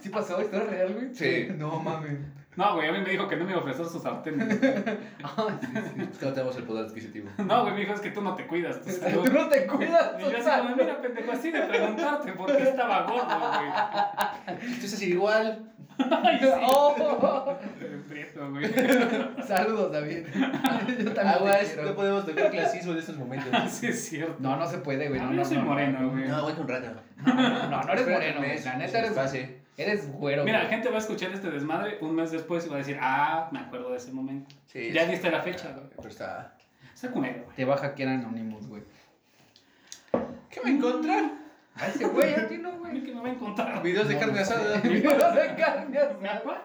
[SPEAKER 1] ¿Sí pasó? ¿Esto es real, güey?
[SPEAKER 2] Sí.
[SPEAKER 1] No mames.
[SPEAKER 3] No, güey, a mí me dijo que no me iba a ofrecer sus sartenes.
[SPEAKER 1] Ah, sí, sí.
[SPEAKER 2] Es que no tenemos el poder adquisitivo.
[SPEAKER 3] No, güey, me dijo, es que tú no te cuidas. salud".
[SPEAKER 1] Tú no te cuidas,
[SPEAKER 3] Y yo así como, mira, pendejo, así de preguntarte por qué estaba gordo, güey.
[SPEAKER 2] Entonces es igual.
[SPEAKER 3] Ay, sí.
[SPEAKER 1] Oh.
[SPEAKER 3] Prieto, güey.
[SPEAKER 1] Saludos, David. Yo también te
[SPEAKER 2] Aguas,
[SPEAKER 1] quiero.
[SPEAKER 2] no podemos tocar clasismo en estos momentos.
[SPEAKER 3] Sí, es cierto.
[SPEAKER 1] No, no se puede, güey.
[SPEAKER 3] Ah,
[SPEAKER 1] No,
[SPEAKER 3] yo
[SPEAKER 1] no,
[SPEAKER 3] soy
[SPEAKER 1] no,
[SPEAKER 3] moreno,
[SPEAKER 1] no.
[SPEAKER 3] güey.
[SPEAKER 2] No, aguanta un rato.
[SPEAKER 1] No, no, no eres moreno, güey. La neta
[SPEAKER 2] se
[SPEAKER 1] eres,
[SPEAKER 2] pase.
[SPEAKER 1] Eres güero.
[SPEAKER 3] Mira, la gente va a escuchar este desmadre un mes después y va a decir, ah, me acuerdo de ese momento.
[SPEAKER 2] Sí,
[SPEAKER 3] Ya
[SPEAKER 2] sí.
[SPEAKER 3] diste la fecha, güey.
[SPEAKER 2] Pero está.
[SPEAKER 3] Está culero, güey.
[SPEAKER 1] Te va a hackear Anonymous, güey.
[SPEAKER 2] ¿Qué va a encontrar?
[SPEAKER 1] A ese güey, a ti no, güey.
[SPEAKER 3] que me va a encontrar.
[SPEAKER 2] Videos de
[SPEAKER 1] No,
[SPEAKER 2] carne asada.
[SPEAKER 1] Videos de carne
[SPEAKER 3] ¿Me
[SPEAKER 1] asada.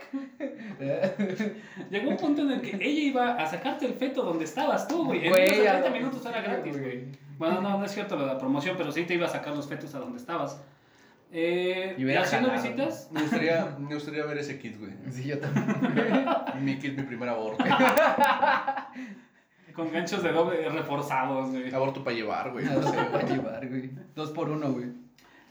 [SPEAKER 3] Llegó un punto en el que ella iba a sacarte el feto donde estabas tú, güey. En
[SPEAKER 1] Güey,
[SPEAKER 3] menos de
[SPEAKER 1] a
[SPEAKER 3] 30
[SPEAKER 1] la-
[SPEAKER 3] minutos era gratis, güey. Bueno, no, no es cierto lo de la promoción, pero sí te iba a sacar los fetos a donde estabas. Eh,
[SPEAKER 1] Y
[SPEAKER 3] haciendo
[SPEAKER 1] jalado,
[SPEAKER 3] visitas,
[SPEAKER 2] Me gustaría, me gustaría ver ese kit, güey.
[SPEAKER 1] Sí, yo también.
[SPEAKER 2] Mi kit, mi primer aborto.
[SPEAKER 3] con ganchos de doble reforzados, güey.
[SPEAKER 2] Aborto para llevar, güey. No
[SPEAKER 1] dos
[SPEAKER 2] sé,
[SPEAKER 1] se va a
[SPEAKER 2] güey.
[SPEAKER 1] llevar, güey. Dos por uno, güey.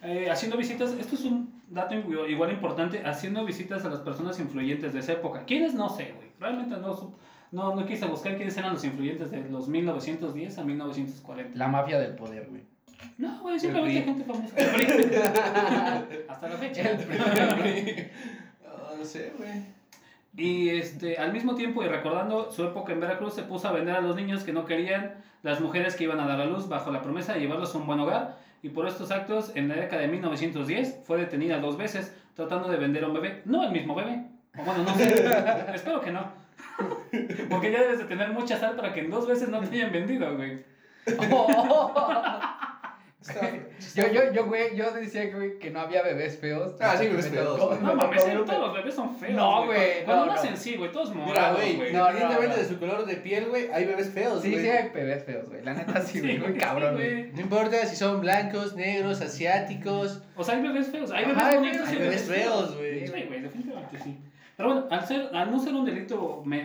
[SPEAKER 3] Eh, haciendo visitas, esto es un dato igual importante, haciendo visitas a las personas influyentes de esa época. ¿Quiénes? No sé, güey. Realmente no, no, no quise buscar quiénes eran los influyentes de los 1910 a 1940.
[SPEAKER 1] La mafia del poder, güey.
[SPEAKER 3] No, güey, simplemente
[SPEAKER 2] PRI.
[SPEAKER 3] gente famosa. Hasta la fecha.
[SPEAKER 1] El PRI.
[SPEAKER 2] No, no sé, güey.
[SPEAKER 3] Y este, al mismo tiempo, y recordando su época en Veracruz, se puso a vender a los niños que no querían las mujeres que iban a dar a luz bajo la promesa de llevarlos a un buen hogar. Y por estos actos, en la década de 1910, fue detenida dos veces tratando de vender a un bebé. No el mismo bebé. O bueno, no sé. Espero que no. Porque ya debes de tener mucha sal para que en dos veces no te hayan vendido, güey.
[SPEAKER 1] Yo, yo, yo, güey, yo decía, güey, que no había bebés feos.
[SPEAKER 2] Ah, sí, bebés feos.
[SPEAKER 3] No
[SPEAKER 1] me
[SPEAKER 3] mames,
[SPEAKER 1] tocó-
[SPEAKER 3] todos los bebés son feos.
[SPEAKER 1] No, güey,
[SPEAKER 3] Cuando
[SPEAKER 1] no,
[SPEAKER 3] nacen,
[SPEAKER 1] no.
[SPEAKER 3] sí, güey, todos morados,
[SPEAKER 2] güey,
[SPEAKER 3] güey.
[SPEAKER 1] no, no,
[SPEAKER 2] independientemente
[SPEAKER 1] no.
[SPEAKER 2] de su color de piel, güey, hay bebés feos,
[SPEAKER 1] Sí,
[SPEAKER 2] güey.
[SPEAKER 1] sí hay bebés feos, güey. La neta sí, güey. Muy cabrón, güey.
[SPEAKER 2] No importa si son blancos, negros, asiáticos.
[SPEAKER 3] O sea, hay bebés feos, hay
[SPEAKER 1] Ajá,
[SPEAKER 3] bebés
[SPEAKER 1] hay
[SPEAKER 3] bonitos y
[SPEAKER 2] Hay bebés feos, güey.
[SPEAKER 3] Sí, güey, definitivamente sí. Pero bueno, al, ser, al no ser un delito, me-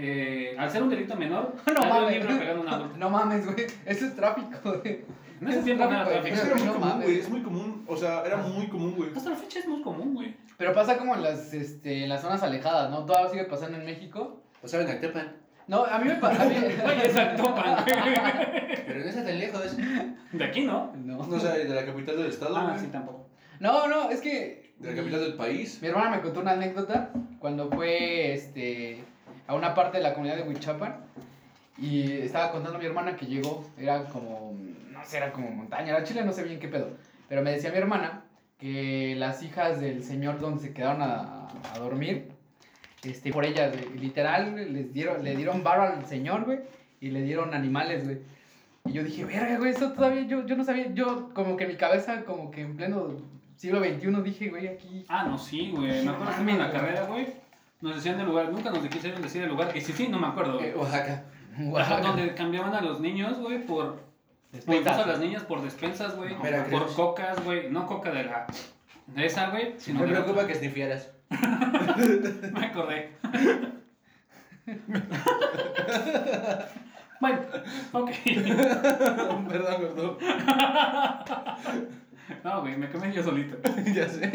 [SPEAKER 3] eh, al ser un delito menor,
[SPEAKER 1] No
[SPEAKER 3] darle un
[SPEAKER 1] mames.
[SPEAKER 3] libro pegando a un adulto.
[SPEAKER 1] No mames, güey. Eso es tráfico, güey.
[SPEAKER 3] No era
[SPEAKER 1] tráfico
[SPEAKER 3] tráfico.
[SPEAKER 2] Es que era muy
[SPEAKER 1] No
[SPEAKER 2] común, güey. Es muy común. O sea, era muy común, güey.
[SPEAKER 3] Hasta la fecha es muy común, güey.
[SPEAKER 1] Pero pasa como en las, este, en las zonas alejadas, ¿no? Todavía sigue pasando en México.
[SPEAKER 2] O sea, en Actepan.
[SPEAKER 1] No, a mí me pasa.
[SPEAKER 3] Güey, es Actopan, güey.
[SPEAKER 2] Pero no está tan lejos.
[SPEAKER 3] De aquí, ¿no?
[SPEAKER 1] No.
[SPEAKER 2] No sé, de la capital del estado,
[SPEAKER 3] Ah,
[SPEAKER 2] güey.
[SPEAKER 3] sí, tampoco.
[SPEAKER 1] No, no, es que.
[SPEAKER 2] De la capital del país.
[SPEAKER 1] Mi hermana me contó una anécdota cuando fue este, a una parte de la comunidad de Huichapan y estaba contando a mi hermana que llegó, era como, no sé, era como montaña, era Chile, no sé bien qué pedo, pero me decía mi hermana que las hijas del señor donde se quedaron a, a dormir, este, por ellas, güey, literal, les dieron, le dieron barro al señor, güey, y le dieron animales, güey. Y yo dije, verga, güey, eso todavía yo, yo no sabía, yo como que en mi cabeza, como que en pleno siglo XXI dije, güey, aquí...
[SPEAKER 3] Ah, no, sí, güey. Me acuerdo que en la carrera, güey, nos decían del lugar. Nunca nos quisieron decir el lugar. Y sí, sí, no me acuerdo.
[SPEAKER 2] Eh, Oaxaca.
[SPEAKER 3] Ajá, donde cambiaban a los niños, güey, por...
[SPEAKER 1] Despensas.
[SPEAKER 3] a las niñas por despensas, güey. Por cocas, güey. No coca de la... De esa, güey. Sino
[SPEAKER 2] Me
[SPEAKER 3] de la-
[SPEAKER 2] preocupa que snifieras.
[SPEAKER 3] Me acordé. bueno, ok.
[SPEAKER 2] Perdón, gordo.
[SPEAKER 3] No, güey, me quemé yo solito.
[SPEAKER 2] ya sé.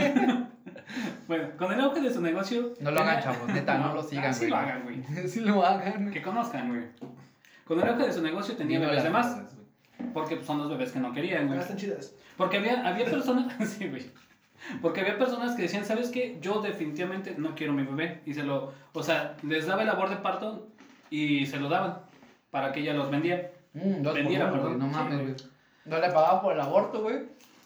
[SPEAKER 3] Bueno, con el auge de su negocio...
[SPEAKER 1] No lo hagan, chavos, neta, no lo sigan,
[SPEAKER 3] Ah, sí
[SPEAKER 1] güey.
[SPEAKER 3] lo hagan, güey.
[SPEAKER 1] sí lo hagan.
[SPEAKER 3] Que conozcan, güey. Con el auge de su negocio tenía
[SPEAKER 1] Dime
[SPEAKER 3] bebés de más. Porque son los bebés que no querían,
[SPEAKER 2] Ah,
[SPEAKER 3] güey.
[SPEAKER 2] están chidas.
[SPEAKER 3] Porque había, había personas... sí, güey. Porque había personas que decían, ¿sabes qué? Yo definitivamente no quiero mi bebé. Y se lo... O sea, les daba el labor de parto y se lo daban. Para que ella los vendía.
[SPEAKER 1] Mm, dos por
[SPEAKER 3] Vendiera,
[SPEAKER 1] uno, güey,
[SPEAKER 3] perdón.
[SPEAKER 1] No mames,
[SPEAKER 3] güey.
[SPEAKER 1] güey. No le pagaban por el aborto, güey.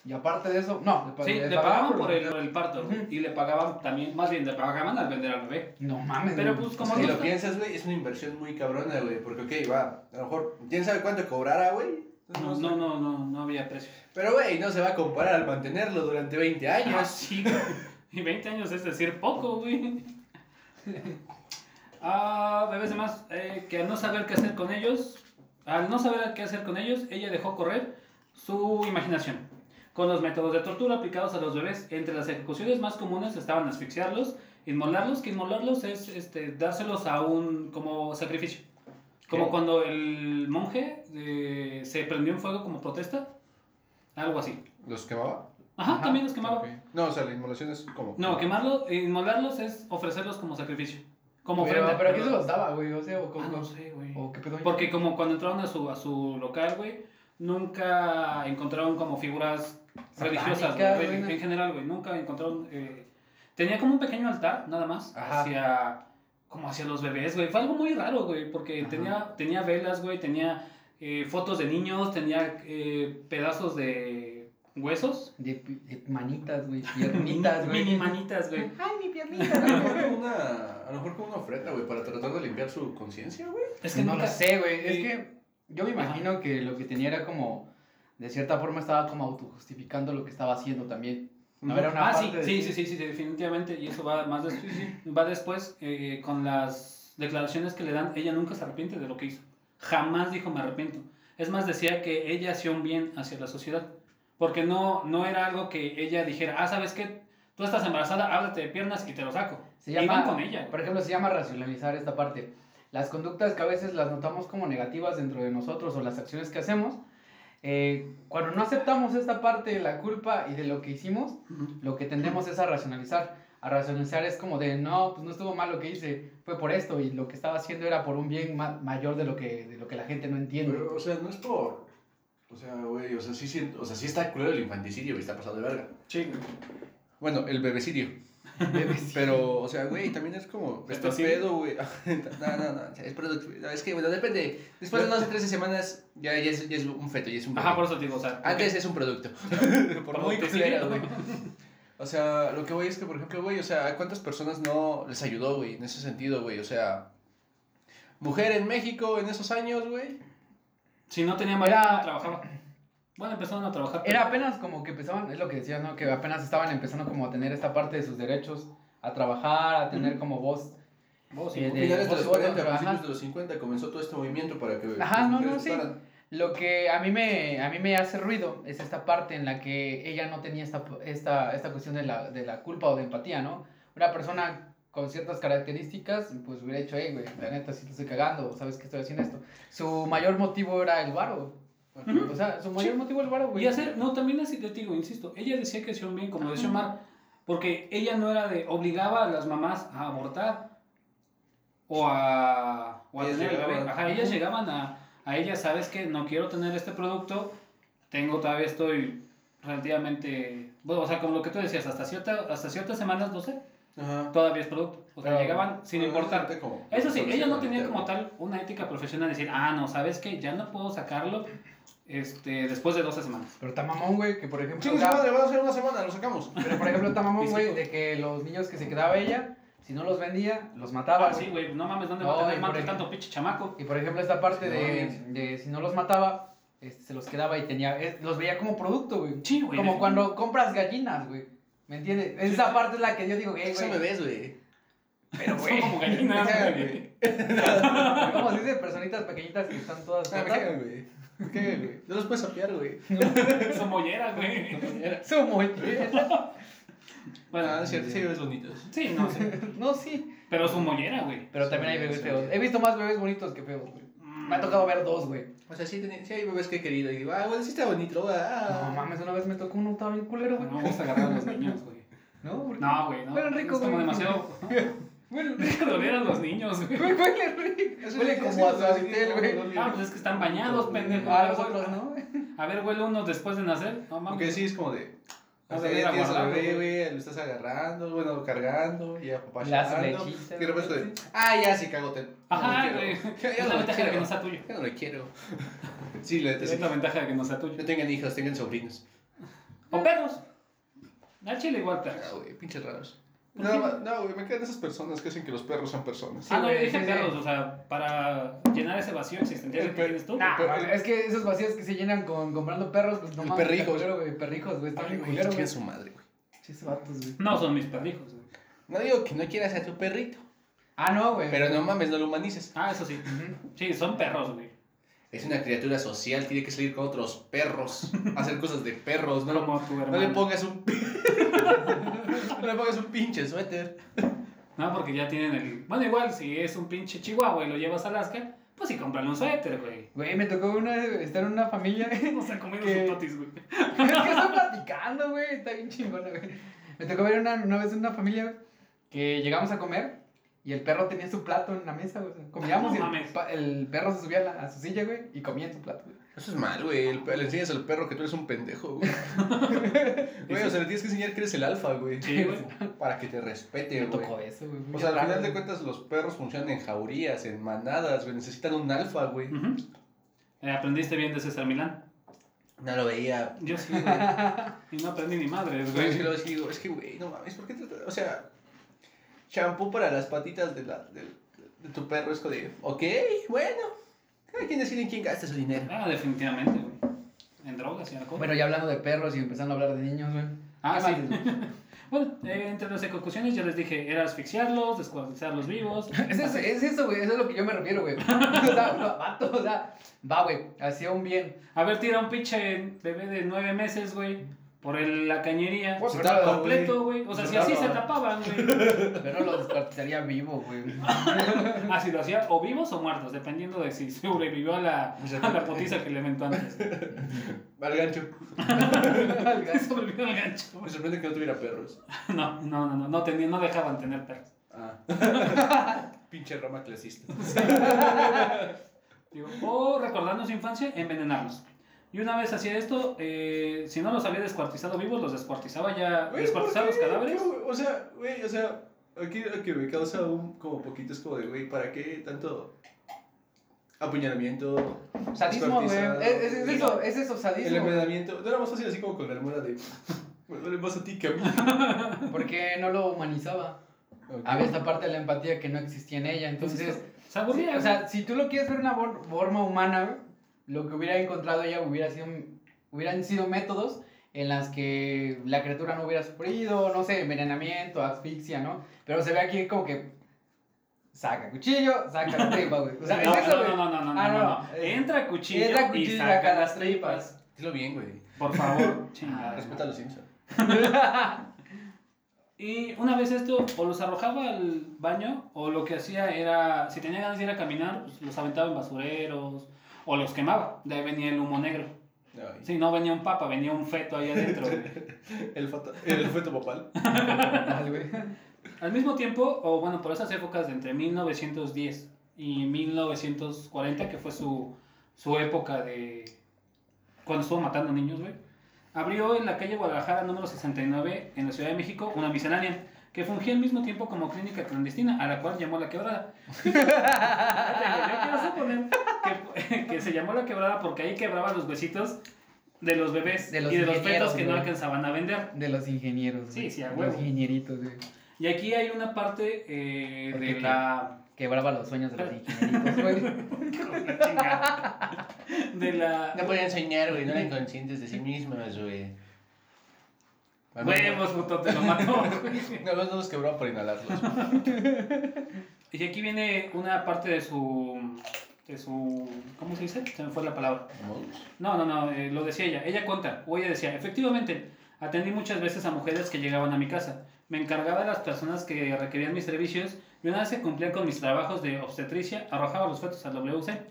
[SPEAKER 1] Y aparte de eso, no. pa-
[SPEAKER 3] Sí, le pagaban por el, por el parto. Y le pagaban también... Más bien, le pagaban al vender al bebé.
[SPEAKER 1] No mames,
[SPEAKER 3] Pero
[SPEAKER 1] güey.
[SPEAKER 3] pues como
[SPEAKER 2] Si lo piensas, güey, es una inversión muy cabrona, güey. Porque, ok, va. A lo mejor, ¿quién sabe cuánto cobrará, güey?
[SPEAKER 3] No, no, no, no, no había precio.
[SPEAKER 2] Pero, güey, no se va a comparar al mantenerlo durante 20
[SPEAKER 3] Ah,
[SPEAKER 2] años.
[SPEAKER 3] sí, güey. Y 20 años es decir poco, güey. Ah, bebés demás, eh, que al no saber qué hacer con ellos, al no saber qué hacer con ellos, ella dejó correr su imaginación. Con los métodos de tortura aplicados a los bebés, entre las ejecuciones más comunes estaban asfixiarlos, inmolarlos, que inmolarlos es este, dárselos a un como sacrificio. Como
[SPEAKER 2] ¿Qué?
[SPEAKER 3] cuando el monje eh, se prendió en fuego como protesta, algo así.
[SPEAKER 2] ¿Los quemaba?
[SPEAKER 3] Ajá,
[SPEAKER 1] Ajá,
[SPEAKER 3] también los quemaba.
[SPEAKER 2] No, o sea, la inmolación es como.
[SPEAKER 3] No, quemarlo, inmolarlos es ofrecerlos como sacrificio. Como
[SPEAKER 1] Pero,
[SPEAKER 3] ofrenda.
[SPEAKER 1] pero ¿quién se los daba, güey? O sea, o,
[SPEAKER 3] Ah,
[SPEAKER 1] cómo-
[SPEAKER 3] no sé, güey.
[SPEAKER 1] o qué pedo.
[SPEAKER 3] Porque como cuando entraron a su, a su local, güey, nunca encontraron como figuras religiosas, güey. en general, güey. Nunca encontraron... eh, tenía como un pequeño altar, nada más,
[SPEAKER 1] Ajá.
[SPEAKER 3] hacia... Como hacia los bebés, güey. Fue algo muy raro, güey, porque
[SPEAKER 1] Ajá.
[SPEAKER 3] tenía, tenía velas, güey, tenía eh, fotos de niños, tenía eh, pedazos de huesos.
[SPEAKER 1] De, manitas, güey. Piernitas, güey.
[SPEAKER 3] Mini manitas, güey.
[SPEAKER 1] Ay, mi
[SPEAKER 2] A lo
[SPEAKER 1] piernita.
[SPEAKER 2] mejor como una, a lo mejor como una ofrenda, güey, para tratar de limpiar su conciencia, güey.
[SPEAKER 3] Es que
[SPEAKER 1] no
[SPEAKER 3] nunca-
[SPEAKER 1] lo sé, güey. Es que yo me imagino que lo que tenía era como, de cierta forma estaba como autojustificando lo que estaba haciendo también. No era una
[SPEAKER 3] Ah, sí,
[SPEAKER 1] de
[SPEAKER 3] sí,
[SPEAKER 1] sí.
[SPEAKER 3] sí, sí, definitivamente. Y eso va más va después eh, con las declaraciones que le dan. Ella nunca se arrepiente de lo que hizo. Jamás dijo me arrepiento. Es más, decía que ella hacía un bien hacia la sociedad. Porque no, no era algo que ella dijera, ah, ¿sabes qué? Tú estás embarazada, háblate de piernas y te lo saco.
[SPEAKER 1] Se llama,
[SPEAKER 3] con ella.
[SPEAKER 1] por ejemplo, se llama racionalizar esta parte. Las conductas que a veces las notamos como negativas dentro de nosotros o las acciones que hacemos, eh, cuando no aceptamos esta parte de la culpa y de lo que hicimos, lo que tendemos es a racionalizar. A racionalizar es como de, no, pues no estuvo mal lo que hice, fue por esto y lo que estaba haciendo era por un bien ma- mayor de lo, que, de lo que la gente no entiende.
[SPEAKER 2] Pero, o sea, no es por. O sea, güey, o sea, sí, siento- o sea, sí está culero el infanticidio, güey, está pasado de verga.
[SPEAKER 3] Sí.
[SPEAKER 2] Bueno, el bebecidio. Pero, o sea, güey, también es como. Este
[SPEAKER 3] ¿Bebecidio?
[SPEAKER 2] pedo, güey. No, no, no. Es producto. no, Es que, bueno, depende. Después de 12 13 semanas, ya, ya, es, ya es un feto, ya es un bebé.
[SPEAKER 3] Ajá, por eso digo, o sea.
[SPEAKER 2] Antes es un producto. por muy
[SPEAKER 3] Producto,
[SPEAKER 2] culero,
[SPEAKER 3] sí.
[SPEAKER 2] güey. O sea, lo que voy es que, por ejemplo, güey, o sea, ¿a cuántas personas no les ayudó, güey, en ese sentido, güey? O sea, mujer en México en esos años, güey.
[SPEAKER 3] Si no tenía marido, trabajaba. Bueno, empezaron a trabajar. pero-
[SPEAKER 1] Era apenas como que empezaban, es lo que decías, ¿no? Que apenas estaban empezando como a tener esta parte de sus derechos, a trabajar, a tener como voz.
[SPEAKER 3] Vos,
[SPEAKER 1] Eh, de-
[SPEAKER 2] Finales de
[SPEAKER 1] voz
[SPEAKER 2] los
[SPEAKER 1] y voto,
[SPEAKER 2] 40,
[SPEAKER 1] ajá.
[SPEAKER 2] principios de los 50 comenzó todo este movimiento para que
[SPEAKER 1] Ajá, no, no, sí. Lo que a mí me, a mí me hace ruido es esta parte en la que ella no tenía esta, esta, esta cuestión de la, de la culpa o de empatía, ¿no? Una persona con ciertas características, pues hubiera dicho, hey, güey, la neta, si te estoy cagando, sabes que estoy haciendo esto. Su mayor motivo era el varo. O sea, su mayor
[SPEAKER 3] Sí.
[SPEAKER 1] motivo es el varo, güey.
[SPEAKER 3] Y hacer, no, también así te digo, insisto, ella decía que un bien, como decía Omar, porque ella no era de, obligaba a las mamás a abortar o a, o a
[SPEAKER 2] Ellas
[SPEAKER 3] tener el bebé. Ajá, ellas llegaban a, a ella, sabes que no quiero tener este producto, tengo, todavía estoy relativamente, bueno, o sea, como lo que tú decías, hasta, cierta, hasta ciertas semanas, no sé,
[SPEAKER 2] Ajá.
[SPEAKER 3] todavía es producto. O sea,
[SPEAKER 1] Pero-
[SPEAKER 3] llegaban sin importar.
[SPEAKER 2] como-
[SPEAKER 3] Eso sí, ella no
[SPEAKER 2] se
[SPEAKER 3] tenía como tal una ética profesional de decir, ah, no, ¿sabes qué? Ya no puedo sacarlo este, después de 12 semanas.
[SPEAKER 1] Pero está mamón, güey, que por ejemplo.
[SPEAKER 2] Chingue su
[SPEAKER 1] ya-
[SPEAKER 2] madre, van a ser una semana, lo sacamos.
[SPEAKER 1] Pero por ejemplo está mamón, güey, de que los niños que se quedaba ella, si no los vendía, los mataba.
[SPEAKER 3] Ah,
[SPEAKER 1] güey.
[SPEAKER 3] sí, güey, no mames, ¿dónde
[SPEAKER 1] No,
[SPEAKER 3] va a tener
[SPEAKER 1] ejemplo-
[SPEAKER 3] tanto pinche chamaco?
[SPEAKER 1] Y por ejemplo esta parte
[SPEAKER 2] Sí,
[SPEAKER 1] de,
[SPEAKER 2] no,
[SPEAKER 1] de si no los mataba, este, se los quedaba y tenía, los veía como producto, güey.
[SPEAKER 3] Sí, güey.
[SPEAKER 1] Como cuando compras gallinas, güey. ¿Me entiendes? Esa parte es la que yo digo,
[SPEAKER 2] Son
[SPEAKER 1] güey.
[SPEAKER 2] bebés, güey.
[SPEAKER 1] Pero,
[SPEAKER 3] Son
[SPEAKER 1] güey.
[SPEAKER 3] como gallinas, güey.
[SPEAKER 1] Como se dice, personitas pequeñitas que están todas.
[SPEAKER 2] Ah, güey. Cagan, güey. No los puedes sapear, güey.
[SPEAKER 3] Son molleras, güey.
[SPEAKER 1] Su mollera.
[SPEAKER 3] Bueno,
[SPEAKER 2] Ah, es cierto, sí, bebés bonitos.
[SPEAKER 3] sí, no sé.
[SPEAKER 1] No, sí.
[SPEAKER 3] Pero su mollera, güey.
[SPEAKER 1] Pero también hay
[SPEAKER 2] Sí,
[SPEAKER 1] bebés
[SPEAKER 2] sí.
[SPEAKER 1] feos. He visto más bebés bonitos que feos, güey. Me ha tocado ver dos, güey.
[SPEAKER 2] O sea, sí, sí hay bebés que he querido y digo, ah, bueno, sí está bonito. Ah.
[SPEAKER 1] No mames, una vez me tocó uno, estaba bien culero, güey.
[SPEAKER 3] No me gusta agarrar a los niños, güey.
[SPEAKER 1] No, porque-
[SPEAKER 3] No, güey, no.
[SPEAKER 1] Huelen rico,
[SPEAKER 3] Es como demasiado.
[SPEAKER 1] Bueno,
[SPEAKER 3] Deja de oler a los niños, güey.
[SPEAKER 1] Huele rico. Huele como a suavitel, güey.
[SPEAKER 3] Ah, pues es que están bañados, pendejo.
[SPEAKER 1] A
[SPEAKER 3] ver,
[SPEAKER 1] los otros,
[SPEAKER 3] güey.
[SPEAKER 1] ¿no? güey?
[SPEAKER 3] A ver, huele uno después de nacer. No mames.
[SPEAKER 2] Porque sí, es como de. O sea, ya tienes al bebé,
[SPEAKER 3] güey.
[SPEAKER 2] lo estás agarrando, bueno, cargando, llorando,
[SPEAKER 1] lechita,
[SPEAKER 2] Y de repente ah, ya sí, cagote.
[SPEAKER 3] Ajá, güey. Es la ventaja de que no sea tuyo.
[SPEAKER 2] Ya no lo quiero. Sí,
[SPEAKER 3] Es la ventaja de que no sea tuyo.
[SPEAKER 2] No tengan hijos, tengan sobrinos.
[SPEAKER 3] O perros. Al chile igual
[SPEAKER 2] Ah,
[SPEAKER 3] perros.
[SPEAKER 2] güey, pinches raros.
[SPEAKER 3] ¿Por
[SPEAKER 2] No, no, güey, me quedan esas personas que hacen que los perros sean personas.
[SPEAKER 3] ah, no, yo dije perros, o sea, para llenar ese vacío existencial que tienes tú.
[SPEAKER 1] Nah, es que esos vacíos que se llenan con comprando perros, pues no
[SPEAKER 2] El
[SPEAKER 1] mames. está
[SPEAKER 2] perrijos.
[SPEAKER 1] culero, güey, Perrijos, güey, están
[SPEAKER 2] Ay,
[SPEAKER 1] bien
[SPEAKER 2] güey, chingue su madre, güey.
[SPEAKER 1] Chis vatos, güey.
[SPEAKER 3] No son mis perrijos, güey.
[SPEAKER 2] No digo que no quieras a tu perrito,
[SPEAKER 1] Ah, no, güey.
[SPEAKER 2] pero no mames, no lo humanices.
[SPEAKER 3] Ah, eso sí. Sí, son perros, güey.
[SPEAKER 2] Es una criatura social, tiene que salir con otros perros, hacer cosas de perros, no,
[SPEAKER 3] Como tu
[SPEAKER 2] no
[SPEAKER 3] hermano.
[SPEAKER 2] le pongas un... no le pongas un pinche suéter.
[SPEAKER 3] No, porque ya tienen el. Bueno, igual, si es un pinche chihuahua y lo llevas a Alaska, pues sí, cómprale un suéter, güey.
[SPEAKER 1] Güey, me tocó una, estar en una familia.
[SPEAKER 3] No se han comido
[SPEAKER 1] ¿Qué?
[SPEAKER 3] sus totis, güey.
[SPEAKER 1] es que estoy platicando, güey. Está bien chingona, güey. Me tocó ver una, una vez en una familia, güey, que llegamos a comer y el perro tenía su plato en la mesa, güey. O sea, comíamos
[SPEAKER 3] No
[SPEAKER 1] y el, perro se subía a, la- a su silla, güey, y comía en su plato, güey.
[SPEAKER 2] Eso es mal, güey. el Le enseñas al perro que tú eres un pendejo, güey. Güey, o sea, le tienes que enseñar que eres el alfa, güey.
[SPEAKER 3] Sí, güey.
[SPEAKER 2] Para que te respete,
[SPEAKER 1] Me
[SPEAKER 2] güey.
[SPEAKER 1] tocó eso, güey.
[SPEAKER 2] O sea, al final de cuentas, los perros funcionan en jaurías, en manadas, güey. Necesitan un alfa, güey.
[SPEAKER 3] Eh, aprendiste bien de César Milán.
[SPEAKER 2] No lo veía.
[SPEAKER 3] Yo sí, güey. Y no aprendí ni madres,
[SPEAKER 2] Güey, sí lo es que, güey, no mames, ¿por qué te... O sea, champú para las patitas de, la, de, de tu perro es de, ok, bueno. Cada quien decide en quién gasta su dinero.
[SPEAKER 3] Ah, definitivamente, güey. En drogas y alcohol.
[SPEAKER 1] Bueno, ya hablando de perros y empezando a hablar de niños, güey.
[SPEAKER 3] Ah,
[SPEAKER 1] ¿Qué
[SPEAKER 3] sí. Bueno, eh, entre las ejecuciones ya les dije, era asfixiarlos, descuartizarlos vivos.
[SPEAKER 1] Es eso, es eso, güey. Eso es lo que yo me refiero, güey. O sea, no, vato, o sea, va, güey. Hacía un bien.
[SPEAKER 3] A ver, tira un pinche bebé de nueve meses, güey, por el- la cañería.
[SPEAKER 1] Pues,
[SPEAKER 3] completo, güey. O sea, si así se tapaban, güey.
[SPEAKER 1] Pero lo descuartizaría vivo, güey.
[SPEAKER 3] Ah, si lo hacía o vivos o muertos, dependiendo de si sobrevivió a la, a la potiza que le inventó antes.
[SPEAKER 2] Al gancho.
[SPEAKER 3] Sobrevivió al gancho.
[SPEAKER 2] Me sorprende que no tuviera perros.
[SPEAKER 3] No, no, no, no, no, tenían, no dejaban tener perros.
[SPEAKER 2] Ah. Pinche rama clasista.
[SPEAKER 3] Digo, o recordando su infancia, envenenarlos. Y una vez hacía esto, eh, si no los había descuartizado vivos, los descuartizaba ya,
[SPEAKER 2] Güey,
[SPEAKER 3] descuartizaba
[SPEAKER 2] ¿por
[SPEAKER 3] los cadáveres.
[SPEAKER 2] O sea, güey, o sea, aquí lo que me causa un como poquito es como de, güey, ¿para qué tanto apuñalamiento?
[SPEAKER 1] Sadismo, güey. Es, es, es eso, es eso,
[SPEAKER 2] El
[SPEAKER 1] sadismo.
[SPEAKER 2] envenenamiento. No era más fácil así como con la almohada de. Me duele más a ti que a mí.
[SPEAKER 1] Porque no lo humanizaba. Había esta parte de la empatía que no existía en ella. Entonces,
[SPEAKER 3] Se aburría.
[SPEAKER 1] o sea, si tú lo quieres ver una for- forma humana, güey, lo que hubiera encontrado ella hubiera sido, hubieran sido métodos en las que la criatura no hubiera sufrido, no sé, envenenamiento, asfixia, ¿no? Pero se ve aquí como que saca cuchillo, saca la tripa, güey. O sea,
[SPEAKER 3] no,
[SPEAKER 1] es eso,
[SPEAKER 3] no, no, no, no, no,
[SPEAKER 1] Ah,
[SPEAKER 3] no,
[SPEAKER 1] no,
[SPEAKER 3] no.
[SPEAKER 1] no.
[SPEAKER 3] Entra cuchillo,
[SPEAKER 1] Entra cuchillo y
[SPEAKER 3] saca,
[SPEAKER 1] saca
[SPEAKER 3] las tripas.
[SPEAKER 2] Dilo bien, güey.
[SPEAKER 3] Por favor, chingada.
[SPEAKER 2] Respeta a los Simpsons.
[SPEAKER 3] Y una vez esto, o los arrojaba al baño, o lo que hacía era, si tenía ganas de ir a caminar, pues los aventaba en basureros, o los quemaba. De ahí venía el humo negro.
[SPEAKER 2] Ay,
[SPEAKER 3] Sí, no venía un papa, venía un feto ahí adentro.
[SPEAKER 2] El, foto, el feto papal.
[SPEAKER 1] Ay, güey.
[SPEAKER 3] Al mismo tiempo, o bueno, por esas épocas de entre 1910 y 1940, que fue su, su época de cuando estuvo matando niños, güey, abrió en la calle Guadalajara número 69 en la Ciudad de México una miscelánea que fungía al mismo tiempo como clínica clandestina, a la cual llamó La Quebrada. Yo quiero suponer que, que se llamó La Quebrada porque ahí quebraba los huesitos de los bebés
[SPEAKER 1] De los
[SPEAKER 3] y de los fetos que no alcanzaban a vender.
[SPEAKER 1] De los ingenieros.
[SPEAKER 3] Sí,
[SPEAKER 1] güey.
[SPEAKER 3] sí, a
[SPEAKER 1] De
[SPEAKER 3] huevo.
[SPEAKER 1] Los ingenieritos, güey.
[SPEAKER 3] Y aquí hay una parte eh,
[SPEAKER 1] ¿Por
[SPEAKER 3] de la
[SPEAKER 1] Quebraba los sueños de los ingenieritos, güey.
[SPEAKER 3] De la.
[SPEAKER 2] No podía enseñar, güey, no eran conscientes de sí mismas, güey.
[SPEAKER 3] Huevos, puto, te lo mató.
[SPEAKER 2] No, no los quebró por inhalarlos.
[SPEAKER 3] Y aquí viene una parte de su. De su. ¿Cómo se dice? Se me fue la palabra. No, no, no, eh, lo decía ella. Ella cuenta, o ella decía, efectivamente, atendí muchas veces a mujeres que llegaban a mi casa. Me encargaba de las personas que requerían mis servicios y una vez que cumplía con mis trabajos de obstetricia, arrojaba los fetos al WC.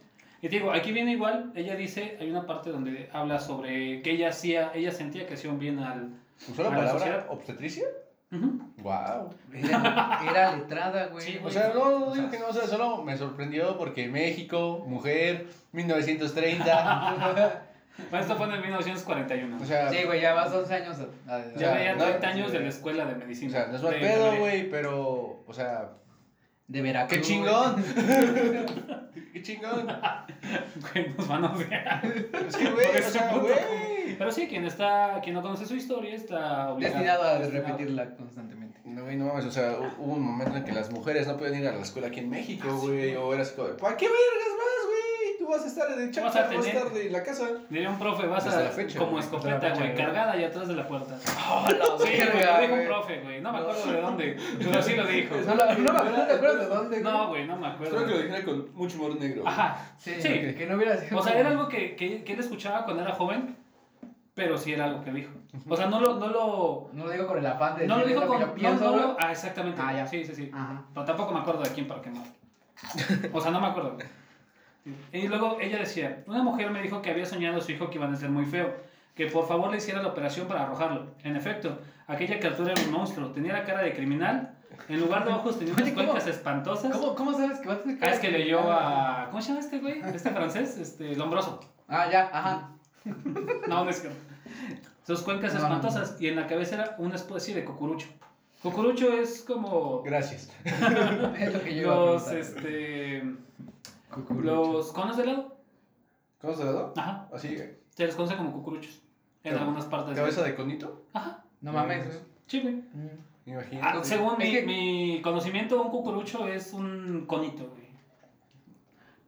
[SPEAKER 3] Y digo, aquí viene igual, ella dice, hay una parte donde habla sobre que ella hacía, ella sentía que hacía un bien al...
[SPEAKER 2] ¿Usó la
[SPEAKER 3] ¿A la
[SPEAKER 2] palabra
[SPEAKER 3] Ujú.
[SPEAKER 2] Wow.
[SPEAKER 1] Era, era letrada, güey.
[SPEAKER 3] Sí,
[SPEAKER 2] O sea, no, no digo que no, o sea, solo me sorprendió porque México, mujer, 1930.
[SPEAKER 3] Bueno, esto fue en el 1941.
[SPEAKER 2] O sea,
[SPEAKER 1] Sí, güey, ya vas 11 años. a- a-
[SPEAKER 3] ya
[SPEAKER 2] o
[SPEAKER 3] veía
[SPEAKER 2] no,
[SPEAKER 3] 30 años
[SPEAKER 2] sí,
[SPEAKER 3] de la escuela de
[SPEAKER 2] o
[SPEAKER 3] medicina.
[SPEAKER 2] sea, no es mal pedo, güey, pero, o sea,
[SPEAKER 1] De Veracruz.
[SPEAKER 2] qué chingón. qué chingón.
[SPEAKER 3] Güey, nos van a odiar.
[SPEAKER 2] Es que, güey, o sea, güey.
[SPEAKER 3] Pero sí, quien está, quien no conoce su historia está obligado.
[SPEAKER 1] Destinado a
[SPEAKER 3] Destinado.
[SPEAKER 1] repetirla constantemente.
[SPEAKER 2] No, güey, no mames, o sea, hu- hubo un momento en que las mujeres no podían ir a la escuela aquí en México, güey, o era así como, ¿para qué vergas güey? Vas a estar de
[SPEAKER 3] Vas
[SPEAKER 2] chapa,
[SPEAKER 3] a
[SPEAKER 2] vas a
[SPEAKER 3] tener-
[SPEAKER 2] estar de la casa.
[SPEAKER 3] Diría un profe, vas
[SPEAKER 2] Desde
[SPEAKER 3] a
[SPEAKER 2] la fecha,
[SPEAKER 3] como escopeta,
[SPEAKER 1] fecha,
[SPEAKER 3] güey, cargada y atrás de la puerta.
[SPEAKER 1] ¡Oh, la
[SPEAKER 3] Sí, güey, lo
[SPEAKER 1] verga,
[SPEAKER 3] dijo un profe, güey. No me acuerdo de dónde, pero sí lo dijo.
[SPEAKER 1] No, la- no, me- no te acuerdas de dónde, güey.
[SPEAKER 3] No, güey, no me acuerdo.
[SPEAKER 2] dijera con mucho humor negro.
[SPEAKER 3] Ajá,
[SPEAKER 1] Sí,
[SPEAKER 3] sí.
[SPEAKER 1] Que, que no hubiera sido.
[SPEAKER 3] O sea,
[SPEAKER 1] como-
[SPEAKER 3] era algo que, que, que él escuchaba cuando era joven, pero sí era algo que dijo. O sea, no lo, no lo,
[SPEAKER 1] No lo digo con el afán de
[SPEAKER 3] no lo dijo
[SPEAKER 1] lo que
[SPEAKER 3] con,
[SPEAKER 1] yo pienso,
[SPEAKER 3] no, no lo, ah, exactamente.
[SPEAKER 1] Ah, ya.
[SPEAKER 3] Sí, sí, sí.
[SPEAKER 1] Ajá.
[SPEAKER 3] Pero tampoco me acuerdo de quién para qué más. O sea, no me acuerdo. Y luego ella decía, una mujer me dijo que había soñado a su hijo que iba a nacer muy feo, que por favor le hiciera la operación para arrojarlo. En efecto, aquella criatura era un monstruo, tenía la cara de criminal, en lugar de ojos tenía unas
[SPEAKER 1] Oye, ¿cómo?
[SPEAKER 3] cuencas espantosas.
[SPEAKER 1] ¿Cómo, ¿Cómo sabes que va a tener
[SPEAKER 3] Ah, es que leyó a... ¿Cómo se llama este güey? Este francés, este, Lombroso.
[SPEAKER 1] Ah, ya, ajá.
[SPEAKER 3] No, no es que... Sus cuencas
[SPEAKER 1] No.
[SPEAKER 3] espantosas y en la cabeza era una especie de cucurucho. Cucurucho es como
[SPEAKER 2] Gracias.
[SPEAKER 1] Es lo que yo iba a
[SPEAKER 3] los, este. Los conos de helado.
[SPEAKER 2] ¿Cómo se lado?
[SPEAKER 3] Ajá.
[SPEAKER 2] Así,
[SPEAKER 3] Se les conoce como cucuruchos. En algunas partes. de-
[SPEAKER 2] cabeza de conito.
[SPEAKER 3] Ajá.
[SPEAKER 1] No mames.
[SPEAKER 3] Sí, güey.
[SPEAKER 1] Mm.
[SPEAKER 2] Imagínate.
[SPEAKER 3] Ah, según mi,
[SPEAKER 1] que-
[SPEAKER 3] mi conocimiento, un cucurucho es un conito, güey.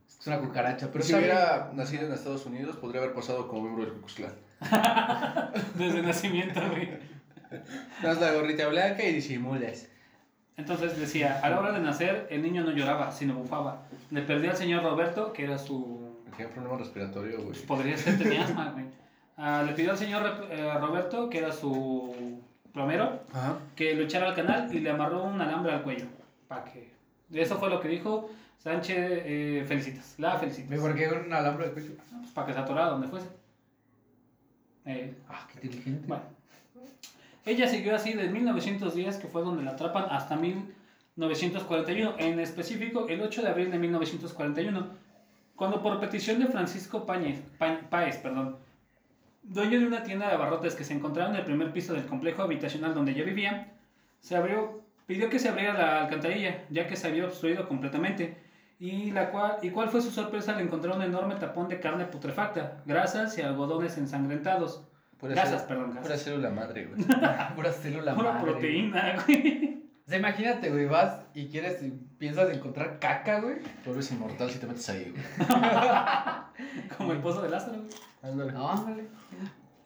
[SPEAKER 1] Es una cucaracha, pero
[SPEAKER 2] si hubiera nacido en Estados Unidos, podría haber pasado como miembro del Klan.
[SPEAKER 3] Desde nacimiento, güey.
[SPEAKER 2] Das la gorrita blanca y disimulas.
[SPEAKER 3] Entonces decía, a la hora de nacer, el niño no lloraba, sino bufaba. Le perdí al señor Roberto, que era su...
[SPEAKER 2] Tenía un problema respiratorio, güey.
[SPEAKER 3] Podría ser, tenía asma, güey. Ah, le pidió al señor eh, Roberto, que era su plomero,
[SPEAKER 2] Ajá.
[SPEAKER 3] que lo echara al canal y le amarró un alambre al cuello. Para que... Eso fue lo que dijo Sánchez eh, Felicitas. La Felicitas.
[SPEAKER 1] ¿Por qué un alambre de cuello?
[SPEAKER 3] Pues para que se atorara donde fuese. Eh,
[SPEAKER 1] Ah, qué inteligente.
[SPEAKER 3] bueno. Ella siguió así desde 1910, que fue donde la atrapan, hasta 1941. En específico, el 8 de abril de 1941, cuando por petición de Francisco Páñez, Pa- Páez, perdón, dueño de una tienda de abarrotes que se encontraba en el primer piso del complejo habitacional donde ella vivía, se abrió, pidió que se abriera la alcantarilla, ya que se había obstruido completamente. Y, la cual, ¿Y cuál fue su sorpresa al encontrar un enorme tapón de carne putrefacta, grasas y algodones ensangrentados?
[SPEAKER 2] Pura
[SPEAKER 3] Gasas,
[SPEAKER 2] célula-
[SPEAKER 3] perdón,
[SPEAKER 2] Pura célula madre, güey.
[SPEAKER 1] Pura célula
[SPEAKER 3] Pura
[SPEAKER 1] madre.
[SPEAKER 3] proteína, güey.
[SPEAKER 1] O sea, imagínate, güey, vas y quieres, y piensas encontrar caca, güey.
[SPEAKER 2] Tú eres inmortal si te metes ahí, güey.
[SPEAKER 3] Como el pozo de Lázaro, güey.
[SPEAKER 2] Ándale.
[SPEAKER 1] No, ándale.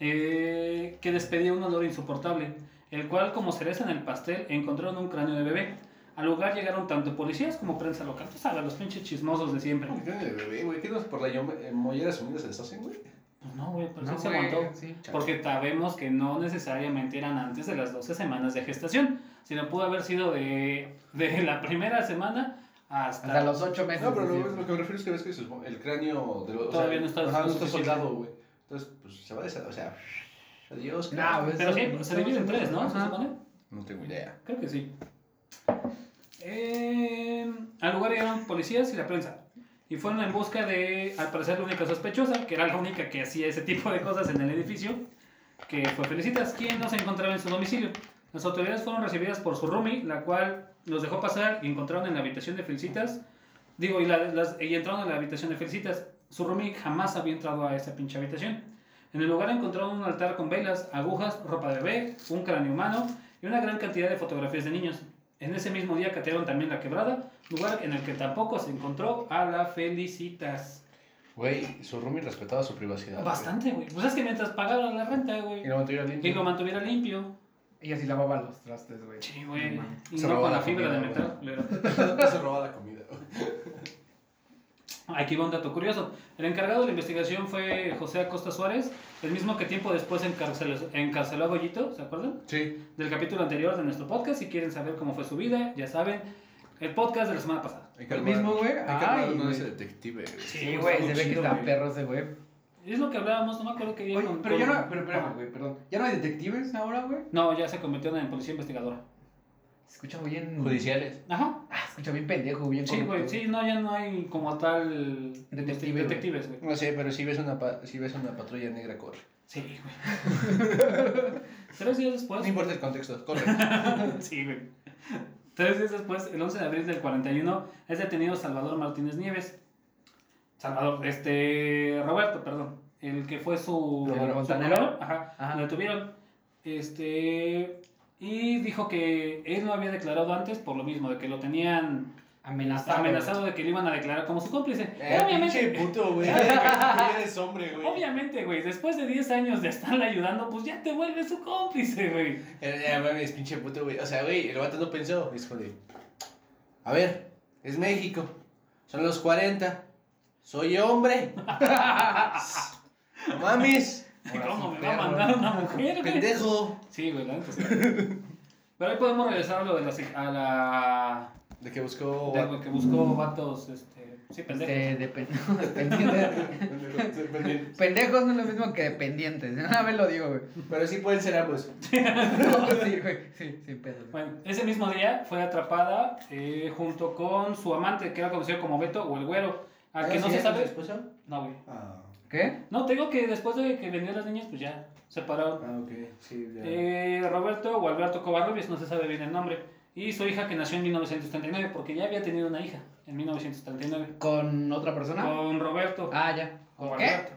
[SPEAKER 3] Eh, que despedía un olor insoportable, el cual, como cereza en el pastel, encontraron un cráneo de bebé. Al lugar llegaron tanto policías como prensa local. Tú sabes, los pinches chismosos de siempre.
[SPEAKER 2] ¿Cómo que tiene de bebé, güey? ¿Qué no es por la eh, mollera sumida se deshacen, güey?
[SPEAKER 3] Pues no, güey, pero
[SPEAKER 1] No,
[SPEAKER 3] sí se aguantó.
[SPEAKER 1] sí.
[SPEAKER 3] Porque sabemos que no necesariamente eran antes de las 12 semanas de gestación, sino pudo haber sido de, de la primera semana hasta,
[SPEAKER 1] Hasta los ocho meses.
[SPEAKER 2] No, pero lo, lo que me refiero es que ves que el cráneo de o
[SPEAKER 3] Todavía
[SPEAKER 2] sea,
[SPEAKER 3] no está
[SPEAKER 2] ajá, no está soldado, güey. Entonces, pues se va a deshacer, o sea, adiós.
[SPEAKER 1] No, pues,
[SPEAKER 3] Pero sí, se divide en tres, ¿no? ¿Se supone?
[SPEAKER 2] No tengo idea.
[SPEAKER 3] Creo que sí. Eh, al lugar llegaron policías y la prensa. Y fueron en busca de, al parecer, la única sospechosa, que era la única que hacía ese tipo de cosas en el edificio, que fue Felicitas, quien no se encontraba en su domicilio. Las autoridades fueron recibidas por su roomie, la cual los dejó pasar y encontraron en la habitación de Felicitas. Digo, y, la- las, y entraron en la habitación de Felicitas. Su roomie jamás había entrado a esa pinche habitación. En el lugar encontraron un altar con velas, agujas, ropa de bebé, un cráneo humano y una gran cantidad de fotografías de niños. En ese mismo día catearon también la quebrada, lugar en el que tampoco se encontró a la Felicitas.
[SPEAKER 2] Güey, su roomie respetaba su privacidad.
[SPEAKER 3] Bastante, güey. Pues es que mientras pagaba la renta, güey,
[SPEAKER 2] Y lo mantuviera limpio.
[SPEAKER 3] y lo mantuviera limpio.
[SPEAKER 1] Ella sí lavaba los trastes, güey.
[SPEAKER 3] Sí, güey. Y
[SPEAKER 2] Se
[SPEAKER 3] no
[SPEAKER 2] robaba
[SPEAKER 3] con la
[SPEAKER 2] la
[SPEAKER 3] fibra de metal.
[SPEAKER 2] se robaba la comida.
[SPEAKER 3] Aquí va un dato curioso. El encargado de la investigación fue José Acosta Suárez, el mismo que tiempo después encarceló, encarceló a Goyito, ¿se acuerdan?
[SPEAKER 2] Sí.
[SPEAKER 3] Del capítulo anterior de nuestro podcast. Si quieren saber cómo fue su vida, ya saben, el podcast de la semana pasada.
[SPEAKER 2] Hay
[SPEAKER 1] El mismo, güey. Ay, güey.
[SPEAKER 2] ese detective, güey.
[SPEAKER 1] Sí, güey, se ve que está
[SPEAKER 3] güey.
[SPEAKER 1] perro ese güey.
[SPEAKER 3] Es lo que hablábamos, no me acuerdo que
[SPEAKER 1] Oye, pero ya no, pero espérame, güey, perdón. ¿Ya no hay detectives ahora, güey?
[SPEAKER 3] No, ya se convirtió en policía investigadora.
[SPEAKER 1] Se escucha bien...
[SPEAKER 2] Judiciales.
[SPEAKER 3] Ajá.
[SPEAKER 1] Ah, se escucha bien pendejo, bien
[SPEAKER 3] Sí, güey, sí, no, ya no hay como tal
[SPEAKER 1] Detectives, güey.
[SPEAKER 3] detectives, güey.
[SPEAKER 2] No sé, pero si ves una, pa- si ves una patrulla negra, corre.
[SPEAKER 3] Sí, güey. Tres días después.
[SPEAKER 2] No importa el contexto, corre.
[SPEAKER 3] sí, güey. Tres días después, el 11 de abril del 41, es detenido Salvador Martínez Nieves. Salvador, este. Roberto, perdón. El que fue su. Proveedor, Ajá.
[SPEAKER 1] Ajá.
[SPEAKER 3] Lo detuvieron. Este. Y dijo que él no había declarado antes por lo mismo, de que lo tenían
[SPEAKER 1] Amenazado.
[SPEAKER 3] amenazado de que lo iban a declarar como su cómplice.
[SPEAKER 2] Eh,
[SPEAKER 3] obviamente,
[SPEAKER 2] pinche puto, güey. Ya eres hombre, güey.
[SPEAKER 3] obviamente, güey, después de 10 años de estarle ayudando, pues ya te vuelves su cómplice, güey.
[SPEAKER 2] Eh, Ya mames, pinche puto, güey. O sea, güey, el vato no pensó. Es. A ver, es México. Son los 40. Soy hombre. No mames.
[SPEAKER 3] ¿Cómo
[SPEAKER 1] sí,
[SPEAKER 3] me va a mandar una mujer, güey?
[SPEAKER 2] Pendejo.
[SPEAKER 3] Sí, güey, la neta sí. Pero ahí podemos regresar a lo de la... A la
[SPEAKER 2] De que buscó.
[SPEAKER 3] de lo que buscó vatos, este... Sí, pendejos.
[SPEAKER 1] Este, no, dependientes. Pendejos no es lo mismo que dependientes. Una vez lo digo, güey.
[SPEAKER 2] Pero sí pueden ser ambos.
[SPEAKER 1] No, sí, güey. Sí, sin pedo. güey.
[SPEAKER 3] Bueno, ese mismo día fue atrapada eh, junto con su amante, que era conocido como Beto o el Güero. Al que no se sabe...
[SPEAKER 2] esposa?
[SPEAKER 3] No, güey.
[SPEAKER 2] Ah,
[SPEAKER 1] ¿Qué?
[SPEAKER 3] No, te digo que después de que vendió a las niñas, pues ya, separaron.
[SPEAKER 2] ah, ok. Sí, ya.
[SPEAKER 3] Eh, Roberto o Alberto Covarrubias, no se sabe bien el nombre. Y su hija que nació en 1939, porque ya había tenido una hija en 1939.
[SPEAKER 1] ¿Con otra persona?
[SPEAKER 3] Con Roberto.
[SPEAKER 1] Ah, ya. ¿Con qué?
[SPEAKER 3] Alberto.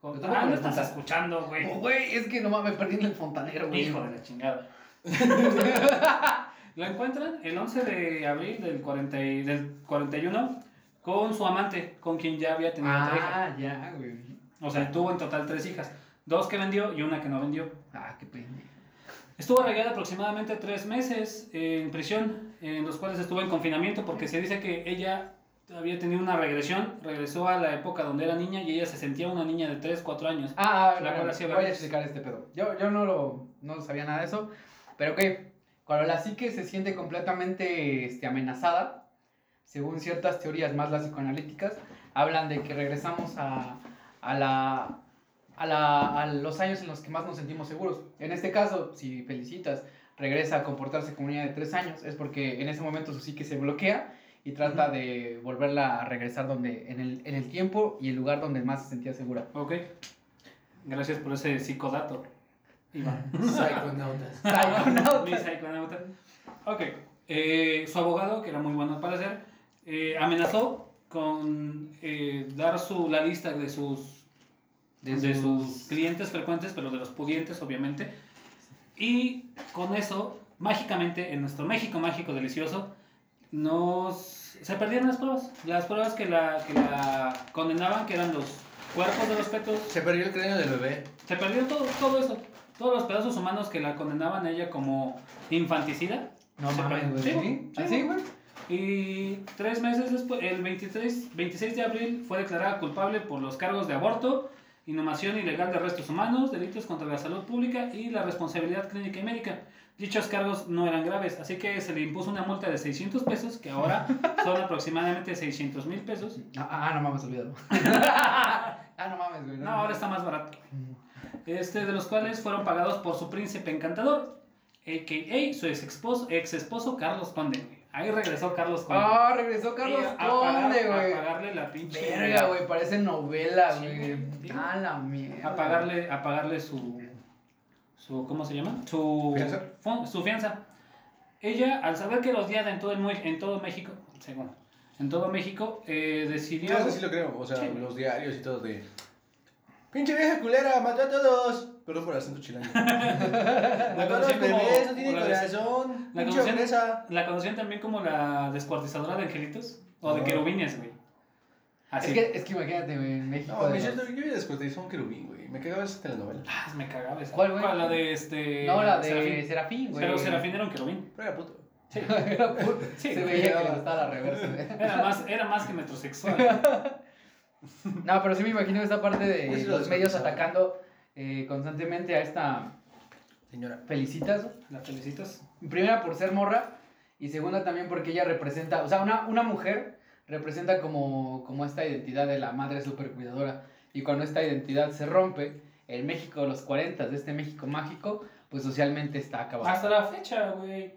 [SPEAKER 3] Con- Ah, no estás escuchando, güey.
[SPEAKER 1] Oh, Güey, es que no mames, perdí en el fontanero, güey.
[SPEAKER 3] Hijo de la chingada. Lo encuentran el 11 de abril del, 40 y- del 41 con su amante, con quien ya había tenido otra hija.
[SPEAKER 1] Ah, ya, güey.
[SPEAKER 3] O sea, tuvo en total tres hijas. Dos que vendió y una que no vendió.
[SPEAKER 1] Ah, qué pena.
[SPEAKER 3] Estuvo arraigada aproximadamente tres meses en prisión, en los cuales estuvo en confinamiento porque se dice que ella había tenido una regresión, regresó a la época donde era niña y ella se sentía una niña de 3, 4 años.
[SPEAKER 1] Ah,
[SPEAKER 3] La
[SPEAKER 1] la
[SPEAKER 3] cual hacía
[SPEAKER 1] voy a explicar este pedo. Yo, yo no, lo, no sabía nada de eso, pero que cuando la psique se siente completamente este, amenazada, según ciertas teorías más las psicoanalíticas, hablan de que regresamos a, a, la, a, la, a los años en los que más nos sentimos seguros. En este caso, si felicitas, regresa a comportarse como una niña de 3 años, es porque en ese momento su psique se bloquea y trata de volverla a regresar donde, en, el, en el tiempo y el lugar donde más se sentía segura.
[SPEAKER 3] Ok. Gracias por ese psicodato. Iván.
[SPEAKER 2] Psiconautas.
[SPEAKER 1] Psychonauta.
[SPEAKER 3] Mi psiconauta. Ok. Eh, su abogado, que era muy bueno al parecer, eh, amenazó con eh, dar su, la lista de sus, de, sus... clientes frecuentes, pero de los pudientes, obviamente. Y con eso, mágicamente, en nuestro México mágico delicioso, nos se perdieron las pruebas. Las pruebas que la, que la condenaban, que eran los cuerpos de los fetos,
[SPEAKER 2] Se perdió el cráneo del bebé.
[SPEAKER 3] se perdió todo, todo eso. Todos los pedazos humanos que la condenaban a ella como infanticida.
[SPEAKER 1] No
[SPEAKER 3] Se
[SPEAKER 1] mames, güey. ¿Sí?
[SPEAKER 3] Sí,
[SPEAKER 1] ¿Así, güey?
[SPEAKER 3] Y tres meses después, el 23, 26 de abril, fue declarada culpable por los cargos de aborto, inhumación ilegal de restos humanos, delitos contra la salud pública y la responsabilidad clínica y médica. Dichos cargos no eran graves, así que se le impuso una multa de 600 pesos, que ahora son aproximadamente 600 mil pesos.
[SPEAKER 1] Ah, no mames, olvídalo. ah, no mames, güey.
[SPEAKER 3] No, ahora está más barato. Este, de los cuales fueron pagados por su príncipe encantador, a.k.a. su ex esposo, ex esposo Carlos Conde. Ahí regresó Carlos Conde.
[SPEAKER 1] Ah, regresó Carlos Conde, güey.
[SPEAKER 3] A pagarle la pinche.
[SPEAKER 1] Verga, güey, parece novela,
[SPEAKER 3] Sí,
[SPEAKER 1] güey.
[SPEAKER 3] tío.
[SPEAKER 1] Ah, la mierda.
[SPEAKER 3] A pagarle, a pagarle su, su. ¿Cómo se llama? Su
[SPEAKER 2] ¿Fianza?
[SPEAKER 3] Su fianza. Ella, al saber que era odiada en todo, el, en todo México, según, en todo México, eh, decidió.
[SPEAKER 2] Yo sí lo creo, o sea,
[SPEAKER 3] Sí.
[SPEAKER 2] los diarios y todo de... Pinche vieja culera, mató a todos. Perdón por el acento chilango.
[SPEAKER 3] La
[SPEAKER 2] mató a los
[SPEAKER 3] conocían como-
[SPEAKER 2] bebés, no tiene
[SPEAKER 3] como la-
[SPEAKER 2] corazón.
[SPEAKER 3] la conocían-. La conocían también como la descuartizadora de angelitos o de
[SPEAKER 2] No.
[SPEAKER 3] querubines, güey. Así.
[SPEAKER 1] Es que, es que imagínate, güey, en México.
[SPEAKER 2] No,
[SPEAKER 1] los-
[SPEAKER 2] siento, yo vi después un querubín, güey. Me cagaba esa telenovela.
[SPEAKER 3] Ah, me cagaba esa.
[SPEAKER 1] ¿Cuál, güey?
[SPEAKER 3] La de este.
[SPEAKER 1] No, la de
[SPEAKER 3] Serafín.
[SPEAKER 1] Serafín, güey.
[SPEAKER 3] Pero Serafín era un querubín.
[SPEAKER 2] Pero era puto.
[SPEAKER 3] Sí.
[SPEAKER 1] Era pu-
[SPEAKER 3] Sí,
[SPEAKER 1] Se veía que gustaba la reversa, güey.
[SPEAKER 3] Era más, era más que metrosexual.
[SPEAKER 1] No, pero sí me imagino esta parte de
[SPEAKER 2] Pues sí lo
[SPEAKER 1] los medios atacando eh, constantemente a esta
[SPEAKER 2] Señora.
[SPEAKER 1] Felicitas.
[SPEAKER 3] ¿La felicitas?
[SPEAKER 1] Primera por ser morra y segunda también porque ella representa, o sea, una, una mujer representa como, como esta identidad de la madre super cuidadora. Y cuando esta identidad se rompe, el México de los 40, de este México mágico, pues socialmente está acabado.
[SPEAKER 3] Hasta la fecha, güey.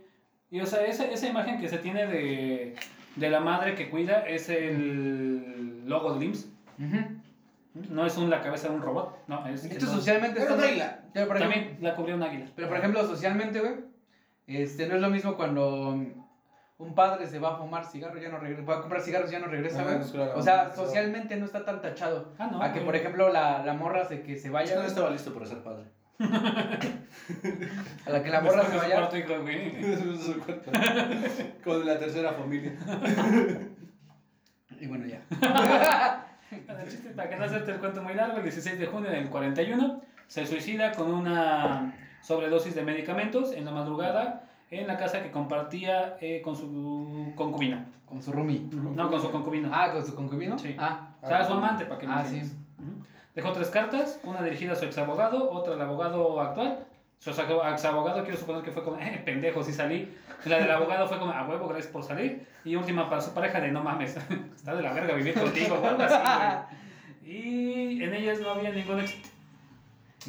[SPEAKER 3] Y o sea, esa, esa imagen que se tiene de, de la madre que cuida es el logo de IMSS.
[SPEAKER 1] Ujú.
[SPEAKER 3] No es un, la cabeza de un robot. No, es.
[SPEAKER 1] Esto
[SPEAKER 3] es un-
[SPEAKER 1] socialmente está...
[SPEAKER 2] un águila.
[SPEAKER 1] Pero por, ejemplo,
[SPEAKER 3] También la cubrió un águila.
[SPEAKER 1] pero por ejemplo, socialmente, güey, este, no es lo mismo cuando un padre se va a fumar cigarro, ya no regresa, va a comprar cigarros, ya no regresa,
[SPEAKER 2] Ah,
[SPEAKER 1] güey.
[SPEAKER 2] pues, claro.
[SPEAKER 1] O sea,
[SPEAKER 2] Eso.
[SPEAKER 1] socialmente no está tan tachado.
[SPEAKER 3] Ah, no.
[SPEAKER 1] a que, por ejemplo, la, la morra se, que se
[SPEAKER 2] Yo
[SPEAKER 1] vaya,
[SPEAKER 2] no estaba listo para ser padre.
[SPEAKER 1] a la que la morra se vaya,
[SPEAKER 3] cuarto hijo, güey.
[SPEAKER 2] Con la tercera familia.
[SPEAKER 1] y bueno, ya.
[SPEAKER 3] El chiste, para que no hacerte el cuento muy largo, el 16 de junio del 41 se suicida con una sobredosis de medicamentos en la madrugada en la casa que compartía eh, con su concubina.
[SPEAKER 1] Con su roomie.
[SPEAKER 3] No, con su concubina.
[SPEAKER 1] Ah, con su concubino.
[SPEAKER 3] Sí.
[SPEAKER 1] Ah,
[SPEAKER 3] O sea, su amante, para que me
[SPEAKER 1] Ah,
[SPEAKER 3] entiendas. Ujú. Dejó tres cartas, una dirigida a su ex abogado, otra al abogado actual. Su ex abogado, quiero suponer que fue como, eh, pendejo, sí salí. La del abogado fue como, a huevo, gracias por salir. Y última para su pareja de, no mames, está de la verga vivir contigo o algo así, güey. Y en ellas no había ningún ex...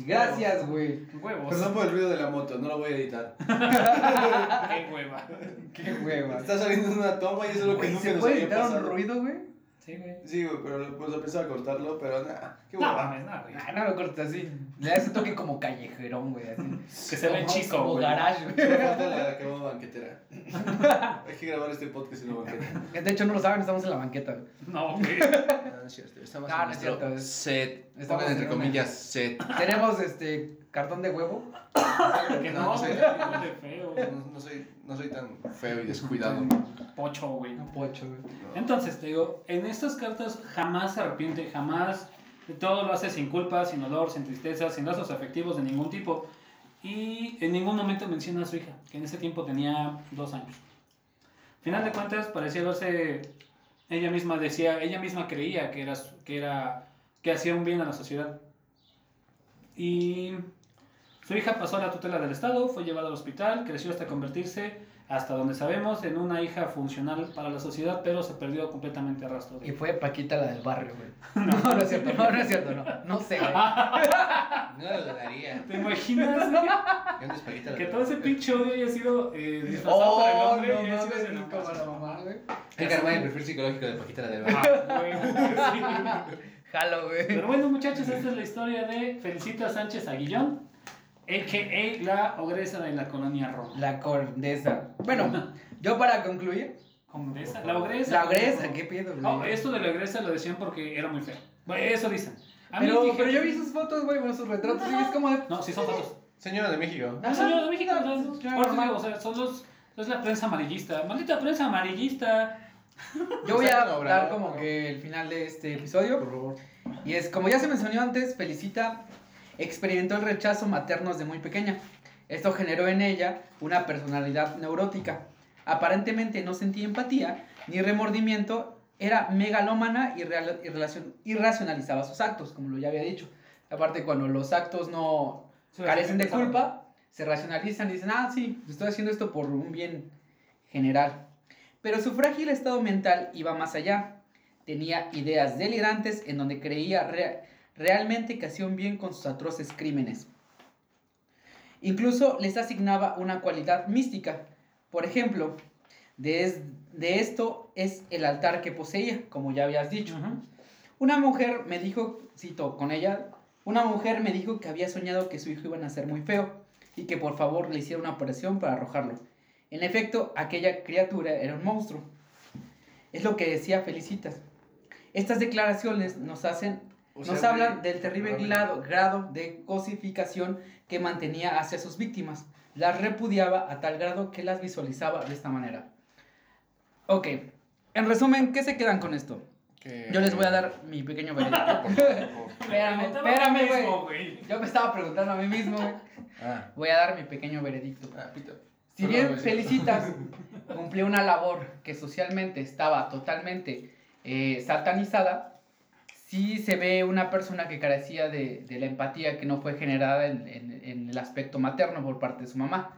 [SPEAKER 1] gracias, güey.
[SPEAKER 3] Huevos.
[SPEAKER 2] Perdón por el ruido de la moto, no lo voy a editar.
[SPEAKER 3] Qué hueva.
[SPEAKER 1] Qué hueva.
[SPEAKER 2] Está saliendo en una toma y eso es lo que nunca
[SPEAKER 1] ¿Se
[SPEAKER 2] nos
[SPEAKER 1] puede
[SPEAKER 2] había
[SPEAKER 1] editar un ruido, güey?
[SPEAKER 3] Sí, güey.
[SPEAKER 2] Sí, güey, pero pues lo pensaba cortarlo, pero nada. Qué
[SPEAKER 3] No mames, no, güey.
[SPEAKER 1] Ah, no lo cortes así. Le da ese toque como callejerón, güey. Así.
[SPEAKER 3] Que se ve chico,
[SPEAKER 1] Como
[SPEAKER 3] güey.
[SPEAKER 1] garage, güey.
[SPEAKER 2] Solo falta la que va banquetera. Hay que grabar este podcast en la banqueta.
[SPEAKER 1] De hecho, no lo saben, estamos en la banqueta, güey.
[SPEAKER 3] No, güey.
[SPEAKER 2] No, no es cierto. Estamos
[SPEAKER 1] Ah,
[SPEAKER 2] en
[SPEAKER 1] no es cierto,
[SPEAKER 2] set.
[SPEAKER 1] estamos
[SPEAKER 2] Pongan entre comillas set.
[SPEAKER 1] Tenemos este cartón de huevo.
[SPEAKER 3] Que
[SPEAKER 2] No,
[SPEAKER 3] no,
[SPEAKER 2] no
[SPEAKER 3] huele feo.
[SPEAKER 2] No, no soy, no soy tan feo y descuidado.
[SPEAKER 3] Pocho, güey.
[SPEAKER 1] Un pocho, güey.
[SPEAKER 3] Entonces, te digo, en estas cartas jamás se arrepiente, jamás, todo lo hace sin culpa, sin dolor, sin tristeza, sin lazos afectivos de ningún tipo. Y en ningún momento menciona a su hija, que en ese tiempo tenía dos años. Final de cuentas, parecía verse, ella misma decía, ella misma creía que era, que era, que hacía un bien a la sociedad. Y su hija pasó a la tutela del Estado, fue llevada al hospital, creció hasta convertirse, hasta donde sabemos, en una hija funcional para la sociedad, pero se perdió completamente a rastro de
[SPEAKER 1] Y fue Paquita la del barrio, güey. No, no es cierto, no, no es cierto, no. No sé, güey.
[SPEAKER 2] No lo dudaría.
[SPEAKER 3] ¿Te imaginas güey,
[SPEAKER 2] ¿Dónde es Paquita la
[SPEAKER 3] que todo ese pinche odio haya sido eh, disfrazado por el
[SPEAKER 1] Oh,
[SPEAKER 3] hombre
[SPEAKER 1] no
[SPEAKER 3] y haya sido la
[SPEAKER 1] ni como la mamá, güey.
[SPEAKER 2] Hay que armar el perfil psicológico de Paquita la del barrio.
[SPEAKER 3] Ah, güey, sí.
[SPEAKER 1] Jalo, güey.
[SPEAKER 3] Pero bueno, muchachos, esta es la historia de Felicita Sánchez Aguillón, a.k.a. la ogresa de la colonia Roma.
[SPEAKER 1] La condesa. Bueno, yo para concluir,
[SPEAKER 3] Condesa, La ogresa.
[SPEAKER 1] la ogresa, ¿qué pedo, güey?
[SPEAKER 3] No, esto de la ogresa lo decían porque era muy feo. Eso dicen. A mí
[SPEAKER 1] Pero,
[SPEAKER 3] dije-
[SPEAKER 1] pero yo vi sus fotos, güey, bueno, sus retratos, y es como de...
[SPEAKER 3] No, sí son fotos.
[SPEAKER 2] Señora de México.
[SPEAKER 3] Ah, señor de México,
[SPEAKER 1] no,
[SPEAKER 3] digo, o sea, son los, es la prensa amarillista. Maldita prensa amarillista.
[SPEAKER 1] Yo voy a
[SPEAKER 2] ¿no?
[SPEAKER 1] como que el final de este episodio.
[SPEAKER 2] Por favor.
[SPEAKER 1] Y es, como ya se mencionó antes, Felicita experimentó el rechazo materno desde muy pequeña. Esto generó en ella una personalidad neurótica. Aparentemente no sentía empatía ni remordimiento, era megalómana y, real- y relacion- y racionalizaba sus actos, como lo ya había dicho. Aparte, cuando los actos no carecen de culpa, se racionalizan y dicen, ah, sí, estoy haciendo esto por un bien general. Pero su frágil estado mental iba más allá. Tenía ideas delirantes en donde creía re- realmente que hacía un bien con sus atroces crímenes. Incluso les asignaba una cualidad mística. Por ejemplo, de, es- de esto es el altar que poseía, como ya habías dicho. Una mujer me dijo, cito con ella, una mujer me dijo que había soñado que su hijo iba a nacer muy feo y que por favor le hiciera una operación para arrojarlo. En efecto, aquella criatura era un monstruo. Es lo que decía Felicitas. Estas declaraciones nos hacen,
[SPEAKER 2] O
[SPEAKER 1] nos
[SPEAKER 2] sea,
[SPEAKER 1] hablan
[SPEAKER 2] güey,
[SPEAKER 1] del terrible grado, grado de cosificación que mantenía hacia sus víctimas. Las repudiaba a tal grado que las visualizaba de esta manera. Ok, en resumen, ¿qué se quedan con esto?
[SPEAKER 2] que-
[SPEAKER 1] Yo les voy a dar mi pequeño veredicto. Espérame, espérame, güey. Yo me estaba preguntando a mí mismo, güey.
[SPEAKER 2] Ah,
[SPEAKER 1] Voy a dar mi pequeño veredicto.
[SPEAKER 2] ah, pito.
[SPEAKER 1] Si bien. Felicitas cumplió una labor que socialmente estaba totalmente eh, satanizada, sí se ve una persona que carecía de, de la empatía que no fue generada en, en- en el aspecto materno por parte de su mamá.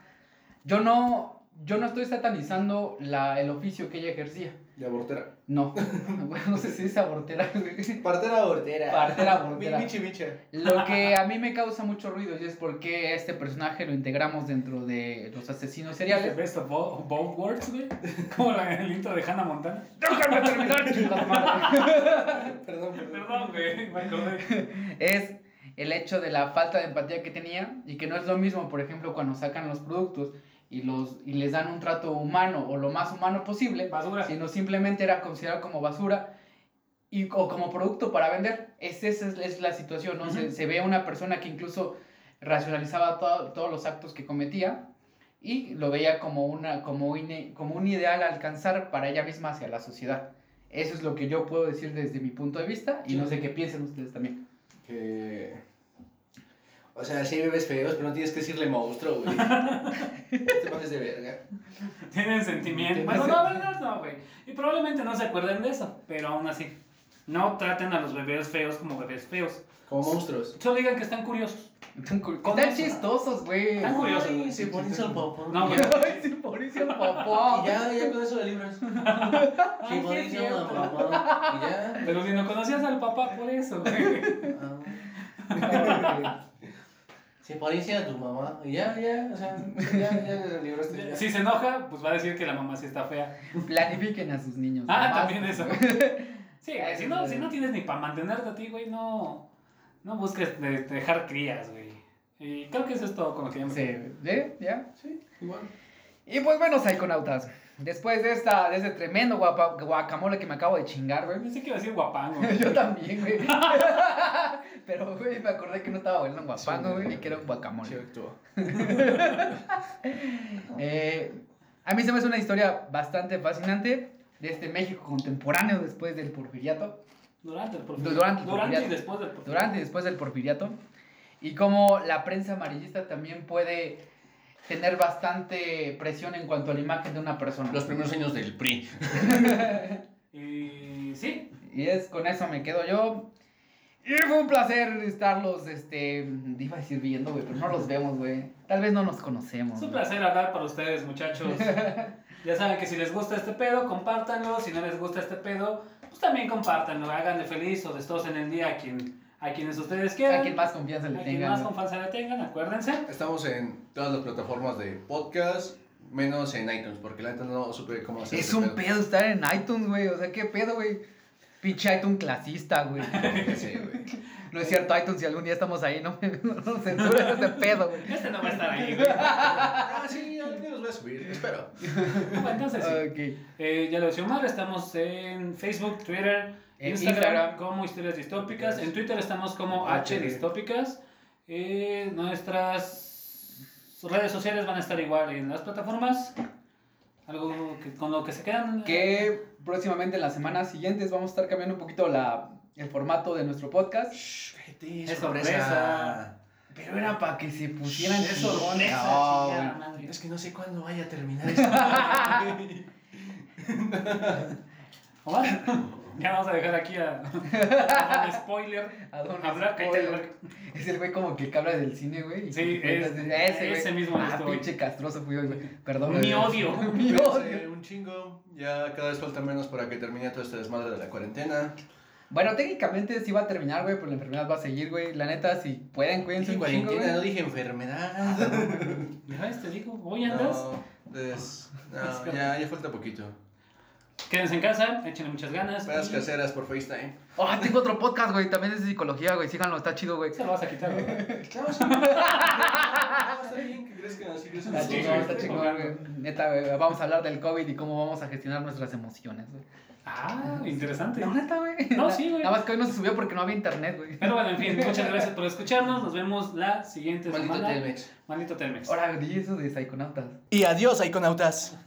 [SPEAKER 1] Yo no, yo no estoy satanizando la, el oficio que ella ejercía.
[SPEAKER 2] ¿De abortera?
[SPEAKER 1] No, bueno, no sé si es abortera. güey.
[SPEAKER 2] Partera abortera.
[SPEAKER 1] Partera abortera.
[SPEAKER 2] Mi- Michi micha.
[SPEAKER 1] Lo que a mí me causa mucho ruido y es porque a este personaje lo integramos dentro de los asesinos seriales.
[SPEAKER 3] Best of both, both worlds, güey. Como la- el intro de Hannah Montana.
[SPEAKER 1] ¡Déjame terminar!
[SPEAKER 2] Perdón, perdón.
[SPEAKER 3] Perdón, güey.
[SPEAKER 1] Es el hecho de la falta de empatía que tenía y que no es lo mismo, por ejemplo, cuando sacan los productos y, los, y les dan un trato humano o lo más humano posible,
[SPEAKER 3] Basura.
[SPEAKER 1] sino simplemente era considerado como basura y, o como producto para vender. Es, esa es, es la situación, ¿no? se,
[SPEAKER 3] Ujú.
[SPEAKER 1] se ve una persona que incluso racionalizaba to- todos los actos que cometía y lo veía como, una, como, un, como un ideal a alcanzar para ella misma hacia la sociedad. Eso es lo que yo puedo decir desde mi punto de vista y no sé qué piensen ustedes también.
[SPEAKER 2] Que. O sea, sí hay bebés feos, pero no tienes que decirle monstruo, güey. Te pases de verga.
[SPEAKER 3] Tienen sentimiento.
[SPEAKER 1] Tienen
[SPEAKER 3] Bueno, no, verdad no, güey. Y probablemente no se acuerden de eso, pero aún así. No traten a los bebés feos como bebés feos.
[SPEAKER 2] Como monstruos.
[SPEAKER 3] Solo digan que están curiosos.
[SPEAKER 1] Están cu- están
[SPEAKER 3] eso.
[SPEAKER 1] chistosos, güey.
[SPEAKER 3] Están curiosos,
[SPEAKER 2] Ay, se ponen al popó.
[SPEAKER 3] No, güey.
[SPEAKER 1] Por eso el papá.
[SPEAKER 2] Y ya, ya con eso de
[SPEAKER 3] es
[SPEAKER 2] eso
[SPEAKER 3] cierto.
[SPEAKER 2] al papá. Y ya.
[SPEAKER 3] Pero si no conocías al papá por eso, güey.
[SPEAKER 2] Ah. Se parece a tu mamá. Y ya, ya, o sea, ya, ya le libraste. ya.
[SPEAKER 3] Si se enoja, pues va a decir que la mamá sí está fea.
[SPEAKER 1] Planifiquen a sus niños.
[SPEAKER 3] Ah, también eso. Sí, güey, si no, si no tienes ni para mantenerte a ti, güey, no, no busques de- dejar crías, güey. Y creo que eso es todo con lo que ya me
[SPEAKER 1] Sí, ¿eh? ¿Ya?
[SPEAKER 2] Sí, igual.
[SPEAKER 1] Y pues bueno, psiconautas. Después de, esta, de este tremendo guapa- guacamole que me acabo de chingar, güey.
[SPEAKER 3] Pensé que iba a decir guapango. güey.
[SPEAKER 1] Yo también, güey. Pero, güey, me acordé que no estaba bailando en guapango, güey, y que era un
[SPEAKER 2] Sí,
[SPEAKER 1] guacamole.
[SPEAKER 2] actúa.
[SPEAKER 1] Eh, a mí se me hace una historia bastante fascinante de este México contemporáneo después del porfiriato.
[SPEAKER 3] Durante el porfiriato.
[SPEAKER 1] durante el
[SPEAKER 3] Durante y
[SPEAKER 1] porfiriato.
[SPEAKER 3] después del porfiriato.
[SPEAKER 1] durante y después del porfiriato y cómo la prensa amarillista también puede tener bastante presión en cuanto a la imagen de una persona.
[SPEAKER 2] Los primeros años del PRI.
[SPEAKER 3] Y sí,
[SPEAKER 1] Y es con eso me quedo yo. Y fue un placer estarlos, este, iba a decir viendo, güey, pero no los vemos, güey. Tal vez no nos conocemos.
[SPEAKER 3] es un placer hablar para ustedes, muchachos. Ya saben que si les gusta este pedo, compártanlo. Si no les gusta este pedo, pues también compártanlo. Háganle feliz o destrozen en el día a, quien, a quienes ustedes quieran.
[SPEAKER 1] A quien más confianza le
[SPEAKER 3] A quien
[SPEAKER 1] tengan.
[SPEAKER 3] más
[SPEAKER 1] güey.
[SPEAKER 3] confianza le tengan, acuérdense.
[SPEAKER 2] Estamos en todas las plataformas de podcast, menos en iTunes, porque la neta no supe cómo hacer
[SPEAKER 1] Es un pedo estar en iTunes, güey. O sea, ¿qué pedo, güey? Pinche iTunes clasista, güey.
[SPEAKER 2] Sí, güey.
[SPEAKER 1] No es cierto, iTunes, si algún día estamos ahí, no, no nos censuren ese pedo, güey.
[SPEAKER 3] Este no va a estar ahí, güey.
[SPEAKER 2] Ah, sí, algún día los voy a subir, espero.
[SPEAKER 3] Bueno, entonces sí. Eh, ya lo decía Omar, estamos en Facebook, Twitter,
[SPEAKER 1] En
[SPEAKER 3] Instagram,
[SPEAKER 1] Instagram.
[SPEAKER 3] como Historias Distópicas. En Twitter estamos como H. Distópicas. Nuestras redes sociales van a estar igual en las plataformas. Algo que- con lo que se quedan.
[SPEAKER 1] Que próximamente en las semanas siguientes vamos a estar cambiando un poquito la, el formato de nuestro podcast.
[SPEAKER 2] Shh,
[SPEAKER 3] Es
[SPEAKER 2] sorpresa.
[SPEAKER 1] Pero era para que se pusieran
[SPEAKER 3] Es
[SPEAKER 1] chingones.
[SPEAKER 3] sorpresa,
[SPEAKER 1] No,
[SPEAKER 3] madre.
[SPEAKER 2] Es que no sé cuándo vaya a terminar esto.
[SPEAKER 3] Ya vamos a dejar aquí a, a Don Spoiler.
[SPEAKER 1] A Don
[SPEAKER 3] Hablar,
[SPEAKER 1] Spoiler. Es el güey como que habla del cine, güey.
[SPEAKER 3] Sí,
[SPEAKER 1] que
[SPEAKER 3] es-
[SPEAKER 1] cuentas de- ese, güey.
[SPEAKER 3] ese mismo
[SPEAKER 1] Ah, pinche castroso fui hoy, güey. Perdón.
[SPEAKER 3] Mi odio.
[SPEAKER 1] Mi odio.
[SPEAKER 2] un chingo. Ya cada vez falta menos para que termine todo este desmadre de la cuarentena.
[SPEAKER 1] Bueno, técnicamente sí va a terminar, güey, pero la enfermedad va a seguir, güey. La neta, si pueden, cuídense
[SPEAKER 2] Dije
[SPEAKER 1] un chingo,
[SPEAKER 2] no dije enfermedad.
[SPEAKER 3] Ya ves, te digo, hoy andas.
[SPEAKER 2] No, es- no, ya, ya falta poquito.
[SPEAKER 3] Quédense en casa, échenle muchas ganas.
[SPEAKER 2] Pedas
[SPEAKER 3] y-
[SPEAKER 2] caseras por FaceTime.
[SPEAKER 1] Oh, tengo otro podcast, güey. También es de psicología, güey. Síganlo, está chido, güey.
[SPEAKER 3] Se lo vas a quitar, ¿verdad?
[SPEAKER 2] Claro, está bien que crezcan así, crecen
[SPEAKER 1] Está
[SPEAKER 3] Sí,
[SPEAKER 1] chingón,
[SPEAKER 3] güey,
[SPEAKER 1] está chingón, güey. Neta, güey. Vamos a hablar del COVID y cómo vamos a gestionar nuestras emociones, güey.
[SPEAKER 3] Ah, interesante.
[SPEAKER 1] No, neta, güey.
[SPEAKER 3] No, sí, güey.
[SPEAKER 1] Nada más que hoy no se subió porque no había internet, güey.
[SPEAKER 3] Pero bueno, en fin, muchas gracias por escucharnos. Nos vemos la siguiente
[SPEAKER 2] Maldito
[SPEAKER 3] semana.
[SPEAKER 2] Telmex.
[SPEAKER 3] Maldito Telmex.
[SPEAKER 1] Ahora, di eso de psiconautas.
[SPEAKER 2] Y adiós, iconautas.